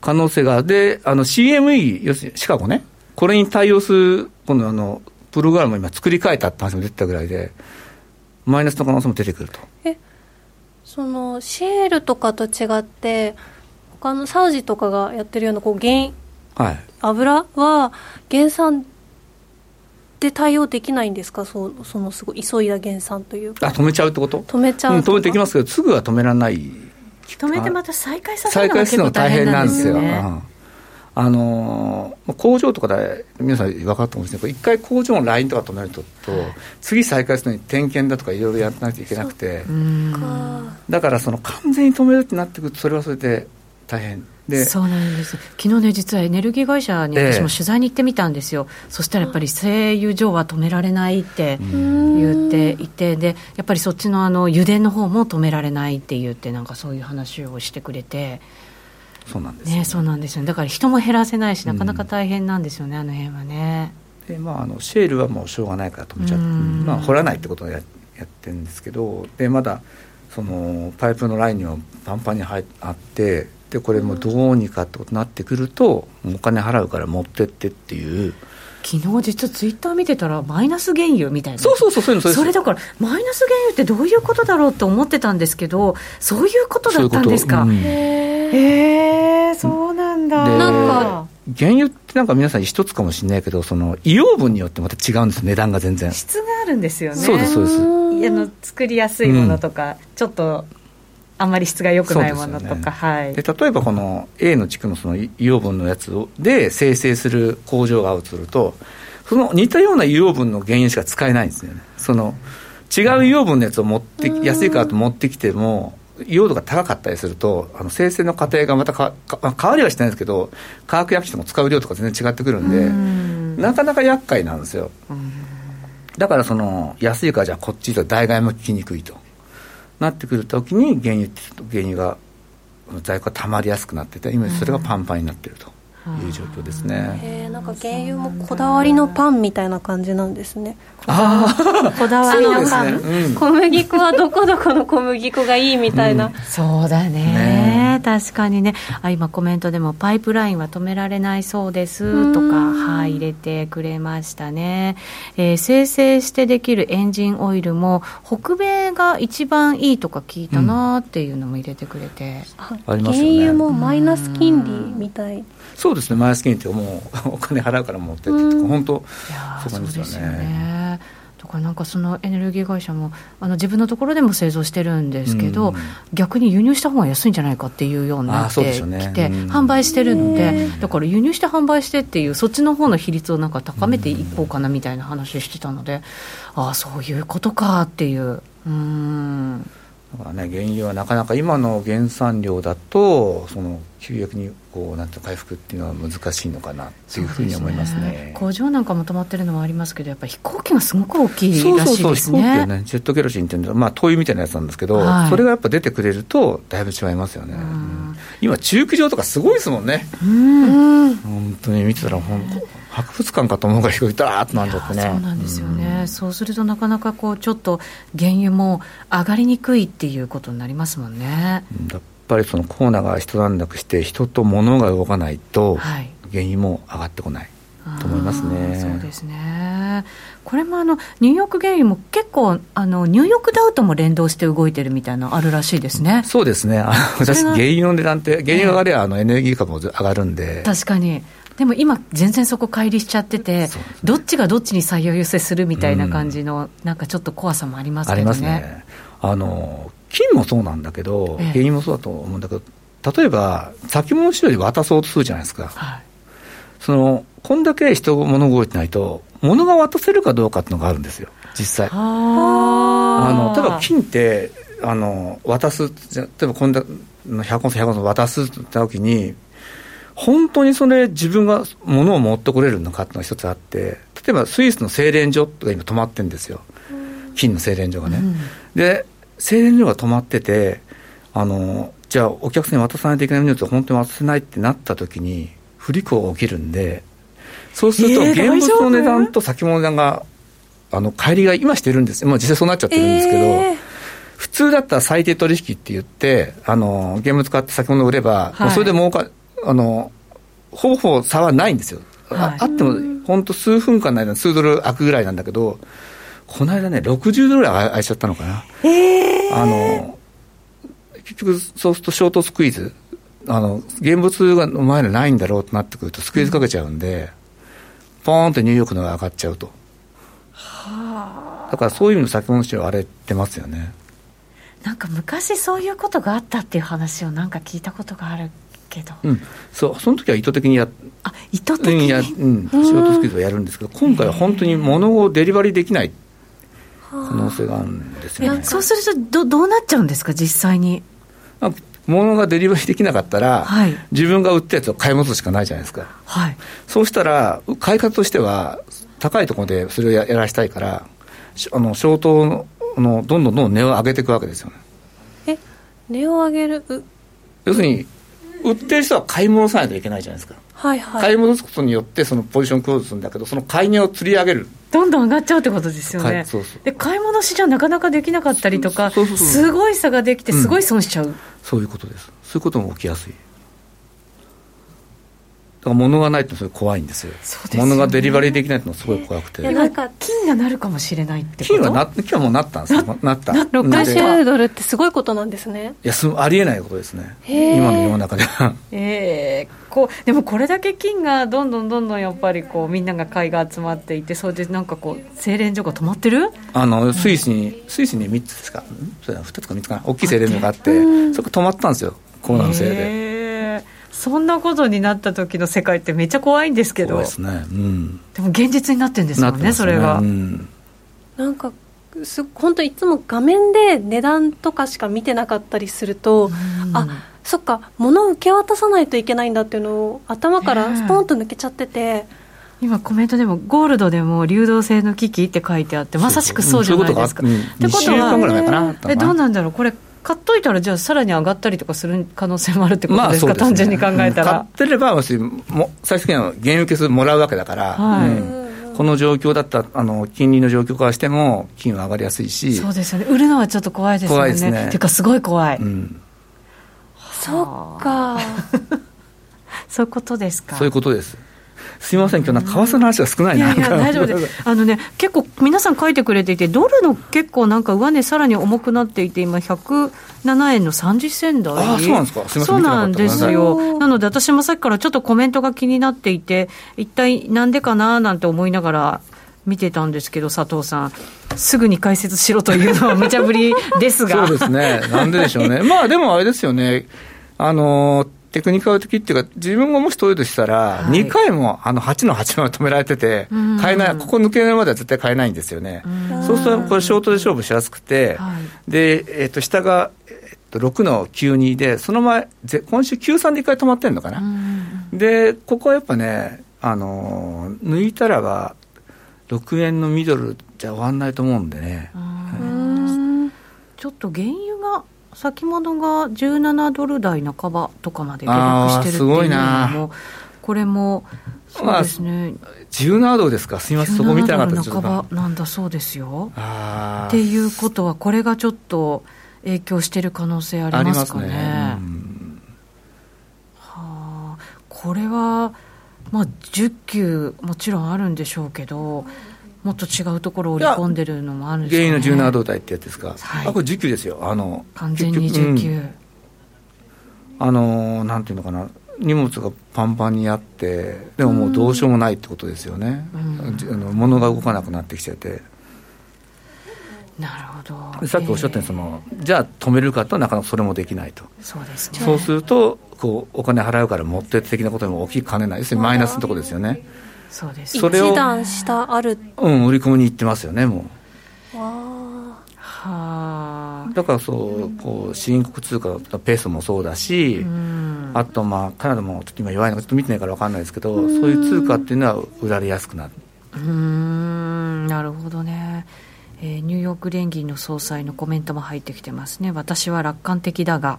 Speaker 2: 可能性が、で、あの CME、要するにシカゴね、これに対応する、今度あの、プログラムを今作り変えたって話も出てたぐらいで、マイナスの可能性も出てくると。
Speaker 3: えそのシェールとかと違って、他のサウジとかがやってるようなこう原、
Speaker 2: はい、
Speaker 3: 油は減産で対応できないんですか、そそのすごい急いだ減産というか。
Speaker 2: あ止めちゃうってこと？
Speaker 3: 止めちゃう、うん、
Speaker 2: 止めてきますけど、すぐは止められない。
Speaker 1: 止めてまた再開させるのが結構大変なんですよね。
Speaker 2: あのー、工場とかで皆さん分かったかもしれないけど、一回工場のラインとか止めると、と次再開するのに点検だとかいろいろやらないといけなくて、だからその完全に止めるってなってくると、それはそれで大変。
Speaker 1: でそうなんです。昨日ね実はエネルギー会社に私も取材に行ってみたんですよ、えー、そしたらやっぱり製油所は止められないって言っていてでやっぱりそっちのあの油田の方も止められないって言ってなんかそういう話をしてくれて。
Speaker 2: そうなんですね、
Speaker 1: ね、そうなんですよだから人も減らせないしなかなか大変なんですよね、あの辺はね。
Speaker 2: でまああのシェールはもうしょうがないから止めちゃう、まあ、掘らないってことをややってるんですけどでまだそのパイプのラインにはパンパンに入あってでこれもどうにかってことになってくるとお金払うから持ってってっていう。
Speaker 1: 昨日実はツイッター見てたらマイナス原油みたいな。
Speaker 2: そうそうそうそういうの
Speaker 1: それだからマイナス原油ってどういうことだろうって思ってたんですけどそういうことだったんですか、うん、へえそうなんだ。
Speaker 2: なんか原油ってなんか皆さん一つかもしれないけどその硫黄分によってまた違うんです値段が全然。
Speaker 1: 質があるんですよね。
Speaker 2: そうですそうです。あ
Speaker 1: の作りやすいものとか、うん、ちょっとあんまり質が良くないものとか、ね、はい、
Speaker 2: で例えばこの A の地区のその硫黄分のやつで生成する工場があるとするとその似たような硫黄分の原油しか使えないんですよね。その違う硫黄分のやつを持って安いからと持ってきても用度が高かったりするとあの生成の過程がまたかか変わりはしてないんですけど化学薬品も使う量とか全然違ってくるんでん。なかなか厄介なんですよ。だからその安いからじゃあこっちと代替も効きにくいとなってくるときに原油原油が在庫がたまりやすくなってて今それがパンパンになってると。いう状況ですね。
Speaker 3: へなんか原油もこだわりのパンみたいな感じなんですね。
Speaker 1: ああ、こだわりのパン、ね
Speaker 3: うん、小麦粉はどこどこの小麦粉がいいみたいな。うん、
Speaker 1: そうだね、ね、確かにね。あ今コメントでもパイプラインは止められないそうですとかはい入れてくれましたね。えー、生成してできるエンジンオイルも北米が一番いいとか聞いたなっていうのも入れてくれて。
Speaker 3: うん、原油もマイナス金利みたい。
Speaker 2: そうですねマイナス金利ってもうお金払うから持ってって本当そうですよね。
Speaker 1: だからなんかそのエネルギー会社もあの自分のところでも製造してるんですけど、うん、逆に輸入した方が安いんじゃないかっていうようになってきて、ねうん、販売してるのでだから輸入して販売してっていうそっちの方の比率をなんか高めていこうかなみたいな話してたので、うん、ああそういうことかっていう。うん。
Speaker 2: だからね、原油はなかなか今の原産量だと、その急激にこうなんて回復っていうのは難しいのかなというふうに思いますね、ね、
Speaker 1: 工場なんかも止まってるのもありますけど、やっぱり飛行機がすごく大きいらしいですね。そうそうそう飛行機はね、
Speaker 2: ジェットケロシンっていうのは、まあ、灯油みたいなやつなんですけど、はい、それがやっぱ出てくれると、だいぶ違いますよね。今、中期場とかすごいですもんね。うん。本当に見てたら、本当。博物館かと思うぐらいダーッとなっちゃってね。
Speaker 1: そうなんですよね、うん、そうするとなかなかこうちょっと原油も上がりにくいっていうことになりますもんね。
Speaker 2: やっぱりそのコーナーが一段落して人と物が動かないと、原油も上がってこないと思いますね。
Speaker 1: そうですね。これもあのニューヨーク原油も結構あのニューヨークダウとも連動して動いてるみたいなあるらしいですね。
Speaker 2: そうですね。私原油の値段って原油が上がればあのエネルギー株も上がるんで。
Speaker 1: 確かに。でも今、全然そこ乖離しちゃってて、ね、どっちがどっちに採用寄せするみたいな感じの、うん、なんかちょっと怖さもありますけどね。ありますね。
Speaker 2: あの金もそうなんだけど、原油もそうだと思うんだけど、例えば、先物市場に渡そうとするじゃないですか。はい、そのこんだけ人、物動いてないと、物が渡せるかどうかっていうのがあるんですよ、実際。あの例えば金ってあの渡す、例えばこんだ100本100本渡すって時に、本当にそれ、自分が物を持ってこれるのかっていうのが一つあって、例えばスイスの精錬所が今止まってるんですよ、金の精錬所がね。うん、で、精錬所が止まってて、あの、じゃあお客さんに渡さないといけない荷物を本当に渡せないってなった時に、不履行が起きるんで、そうすると現物の値段と先物の値段が、あの、帰りが今してるんです。まあ実際そうなっちゃってるんですけど、えー。普通だったら最低取引って言って、あの、現物買って先物売れば、はい、それで儲か、あの、ほぼほぼ差はないんですよ。はい、ああっても、本当数分間の間に数ドル空くぐらいなんだけど、この間ね、60ドルぐらい空いちゃったのかな。
Speaker 1: え
Speaker 2: ー、あの、結局、そうするとショートスクイーズ、あの、現物が前のないんだろうとなってくると、スクイーズかけちゃうんで、ポーンってニューヨークのが上がっちゃうと。はあ。だからそういう意味の先物市場荒れてますよね。
Speaker 1: なんか昔そういうことがあったっていう話をなんか聞いたことがあるけど、
Speaker 2: うん、そうその時は意図的にや
Speaker 1: あ意図的に？
Speaker 2: や、うん、仕事スキルをやるんですけど今回は本当に物をデリバリーできない可能性があるんですよね。
Speaker 1: そうするとどどうなっちゃうんですか実際に？
Speaker 2: 物がデリバリーできなかったら、はい、自分が売ったやつを買い戻すしかないじゃないですか、
Speaker 1: はい、
Speaker 2: そうしたら買い方としては高いところでそれをやらしたいからあの消灯のどんどんどんどん値を上げていくわけですよね。
Speaker 3: え？値を上げる？
Speaker 2: 要するに売ってる人は買い戻さないといけないじゃないですか。
Speaker 3: はいはい、
Speaker 2: 買い戻すことによってそのポジションクローズするんだけどその買い値を釣り上げる。
Speaker 1: どんどん上がっちゃうってことですよね。そうそう。で買い戻しじゃなかなかできなかったりとかすごい差ができてすごい損しちゃう、うん、
Speaker 2: そういうことです。そういうことも起きやすいから物がないってそれ怖いんですよ。ですよ、物がデリバリーできないってのはすごい怖くて、
Speaker 1: いやなんか金がなるかもしれないって金
Speaker 2: はな金はもうなったんですよ。なった。
Speaker 3: 60ドルってすごいことなんですね。
Speaker 2: いやすありえないことですね。今の世の中では。
Speaker 1: ええー、こうでもこれだけ金がどんどんどんどんやっぱりこうみんなが買いが集まっていてそれでなんかこう精錬所が止まってる？
Speaker 2: あのスイスに、うん、スイスに3つですか2つか3つかな。大きい精錬所があって、そこ止まったんですよ。コロナのせいで
Speaker 1: そんなことになった時の世界ってめっちゃ怖いんですけど。
Speaker 2: ですね、うん、
Speaker 1: でも現実になってるんですもんね、ね、それが、うん、
Speaker 3: なんかす本当いつも画面で値段とかしか見てなかったりすると、うん、あそっか物を受け渡さないといけないんだっていうのを頭からスポンと抜けちゃってて、
Speaker 1: 今コメントでもゴールドでも流動性の危機って書いてあってまさしくそうじゃないですか。
Speaker 2: ってことは
Speaker 1: えどうなんだろう。これ買っといたら、じゃあ、さらに上がったりとかする可能性もあるってことですか、まあすね、単純に考えたら。
Speaker 2: 買ってれば、も最終的には原油決もらうわけだから、はいうん、この状況だったあの金利の状況からしても、金は上がりやすいし、
Speaker 1: そうですよね、売るのはちょっと怖いですよね。怖いですね。ていうか、すごい怖い。うん、
Speaker 3: そっか。
Speaker 1: そういうことですか？
Speaker 2: そういうことです。すみません、今日なんか為替の話が少ないな。いやいや
Speaker 1: 大丈夫です。あのね、結構皆さん書いてくれていて、ドルの結構なんか上値さらに重くなっていて、今107円の30銭台。
Speaker 2: あそうなんですか。すみません。
Speaker 1: そうなんですよ。なので私もさっきからちょっとコメントが気になっていて、一体なんでかななんて思いながら。見てたんですけど、佐藤さん、すぐに解説しろというのは無茶ぶりですが
Speaker 2: そうですね、なんででしょうね、まあでもあれですよね、あのテクニカル的っていうか、自分がもし取るとしたら、2回もあの8の8まで止められてて、買えない、ここ抜けないまでは絶対買えないんですよね。そうすると、これ、ショートで勝負しやすくて、で、えっと、下が、えっと、6の92で、その前、今週93で1回止まってんのかな。で、ここはやっぱね、あの、抜いたらば、6円のミドルじゃ終わんないと思うんでね。
Speaker 1: ちょっと原油が先物が17ドル台半ばとかまで下落してるっていうのも、これも、そうですね、まあ、
Speaker 2: 17ドルですか、すみません、そこ見てなかった。
Speaker 1: です半ばなんだそうですよ。っていうことは、これがちょっと影響している可能性ありますかね。ね。はあ、これは、まあ、10球もちろんあるんでしょうけど、もっと違うところを織り込んでるのもあるんですか、
Speaker 2: ね、原油の17度台ってやつですか、はい、あこれ19ですよ。あの
Speaker 1: 完全に19、うん、
Speaker 2: あのなんていうのかな。荷物がパンパンにあってでももうどうしようもないってことですよね、うん、あの物が動かなくなってきてて。
Speaker 1: なるほど。
Speaker 2: さっきおっしゃったようにその、じゃあ止めるかとなかなかそれもできないと。
Speaker 1: そうですね。
Speaker 2: そうするとこうお金払うから持ってって的なことにも起きかねない要するにマイナスのところですよね、
Speaker 1: そうです。
Speaker 3: それを一段下ある。
Speaker 2: うん売り込みに行ってますよねも
Speaker 1: う。はあ。
Speaker 2: だからそうこう新興通貨のペースもそうだし、あとまあカナダもちょっと今弱いのかちょっと見てないから分かんないですけど、そういう通貨っていうのは売られやすくなる。
Speaker 1: うんなるほどね。えー、ニューヨーク連銀の総裁のコメントも入ってきてますね。私は楽観的だが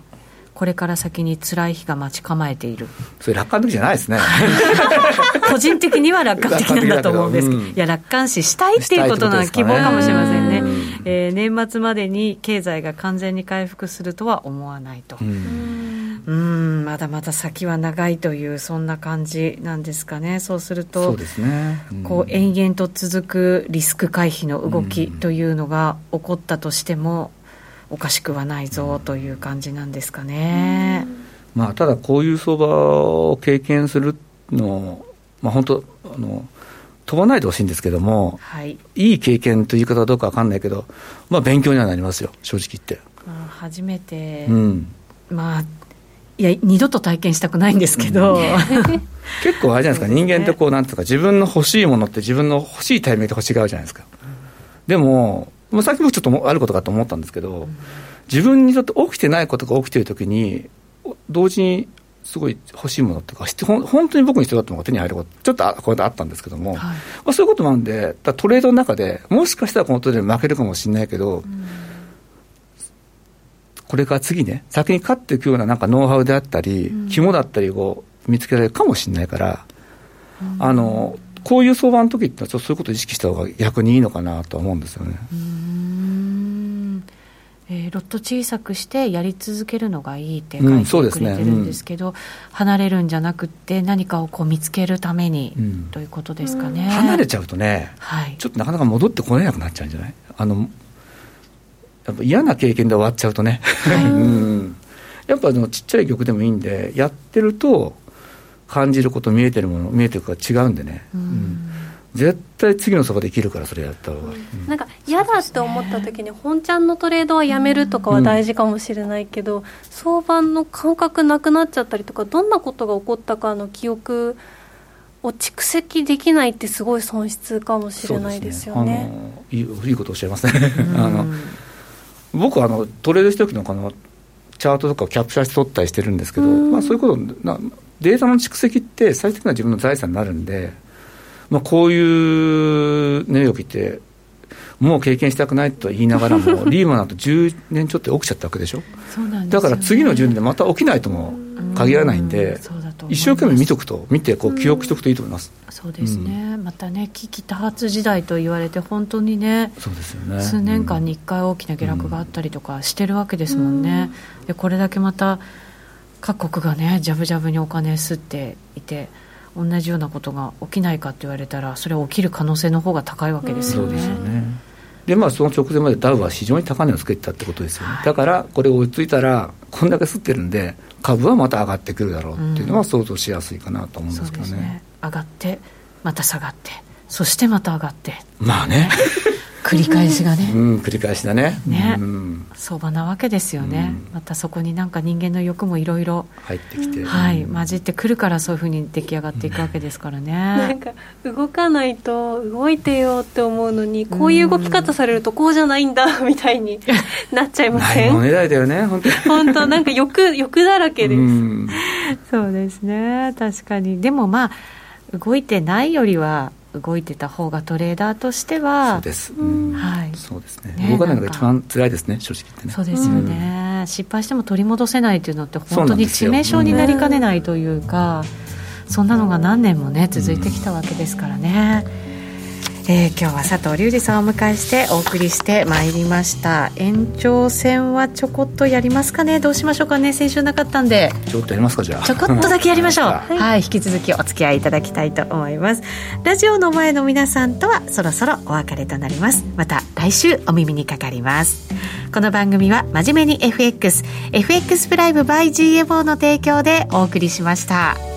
Speaker 1: これから先に辛い日が待ち構えている。
Speaker 2: それ楽観的じゃないですね
Speaker 1: 個人的には楽観的なんだと思うんです。けど、うん、いや楽観視したいっていうことの希望かもしれませんね、えー、年末までに経済が完全に回復するとは思わないと。うん。まだまだ先は長いというそんな感じなんですかね。そうすると
Speaker 2: そうですね、
Speaker 1: うん、こう延々と続くリスク回避の動きというのが起こったとしても、おかしくはないぞという感じなんですかね。
Speaker 2: まあ、ただ、こういう相場を経験するの、まあ、本当あの、飛ばないでほしいんですけども、はい、いい経験という言い方はどうか分かんないけど、まあ、勉強にはなりますよ、正直言って。
Speaker 1: まあ、初めて、うん、まあ、いや、二度と体験したくないんですけど、うん、
Speaker 2: 結構あれじゃないですか、人間ってこう、なんていうか、自分の欲しいものって自分の欲しいタイミングで欲しがるじゃないですか。でも、まあ、さっきもちょっとあることかと思ったんですけど、自分にとって起きてないことが起きているときに、同時にすごい欲しいものとか、本当に僕に必要だったものが手に入ること、ちょっとこれであったんですけども、はい、まあ、そういうこともあるんで、トレードの中で、もしかしたらこのトレードで負けるかもしれないけど、うん、これから次ね、先に勝っていくようななんかノウハウであったり、うん、肝だったりを見つけられるかもしれないから、うん、あのこういう相場の時ってちょっとそういうことを意識した方が逆にいいのかなと思うんですよね。
Speaker 1: えー、ロット小さくしてやり続けるのがいいって書いてくれてるんですけど、うんねうん、離れるんじゃなくて何かをこう見つけるために、うん、ということですかね。
Speaker 2: 離れちゃうとね、はい、ちょっとなかなか戻ってこれなくなっちゃうんじゃない？あのやっぱ嫌な経験で終わっちゃうとね、はい。うん、やっぱのちっちゃい曲でもいいんでやってると感じること見えてるもの見えてることが違うんでね、うん、絶対次のそばできるからそれやった方が、
Speaker 3: うん、なんか嫌だって思った時に本ちゃんのトレードはやめるとかは大事かもしれないけど、うん、相場の感覚なくなっちゃったりとかどんなことが起こったかの記憶を蓄積できないってすごい損失かもしれないですよね。
Speaker 2: ねいいいことおっしゃいますね。あの僕あのトレードした時のこのチャートとかをキャプチャーして取ったりしてるんですけど、まあ、そういうことなデータの蓄積って最終的には自分の財産になるんで、まあ、こういう値動きって、もう経験したくないと言いながらも、リーマンだと10年ちょっと起きちゃったわけでしょ、そうなん、ね、だから次の10年でまた起きないとも限らないんで、一生懸命見とくと、見てこう記憶しておくといいと思います、
Speaker 1: そうですね、うん、またね、危機多発時代と言われて、本当にね、そうですよね。数年間に1回大きな下落があったりとかしてるわけですもんね。でこれだけまた各国がねじゃぶじゃぶにお金吸っていて同じようなことが起きないかって言われたらそれは起きる可能性の方が高いわけですよね。そうですよね
Speaker 2: でまあ、その直前までダウは非常に高値をつけてたってことですよね、はい、だからこれ追いついたら、こんだけ吸ってるんで、株はまた上がってくるだろうっていうのは想像しやすいかなと思うんですけどね。ね
Speaker 1: 上がって、また下がって、そしてまた上がって。
Speaker 2: まあね
Speaker 1: 繰り返しがね、
Speaker 2: うん、繰り返しだね。
Speaker 1: ね、うん、相場なわけですよね、うん、またそこになんか人間の欲もいろいろ。
Speaker 2: 入ってきて、
Speaker 1: はい混じってくるからそういうふうに出来上がっていくわけですからね、
Speaker 3: なんか動かないと動いてよって思うのにこういう動き方されるとこうじゃないんだみたいに なっちゃいません？
Speaker 2: ないだよね本当
Speaker 3: 本当なんか欲欲だらけです、
Speaker 1: そうですね確かに。でもまあ動いてないよりは動いてた方がトレーダーとしては
Speaker 2: そうです、うん、はい。そうですね、ね、動かないのが一番辛いですね正直言ってね。
Speaker 1: そうですよね、うん、失敗しても取り戻せないというのって本当に致命傷になりかねないというかそんなのが何年もね続いてきたわけですからね、うんえー、今日は佐藤隆二さんをお迎えしてお送りしてまいりました。延長戦はちょこっとやりますかね。どうしましょうかね。先週なかったんで。
Speaker 2: ちょっとやりますかじゃあ。
Speaker 1: ちょこっとだけやりましょう。はい、はい、引き続きお付き合いいただきたいと思います。ラジオの前の皆さんとはそろそろお別れとなります。また来週お耳にかかります。この番組は真面目に FXFX プライム by GMO の提供でお送りしました。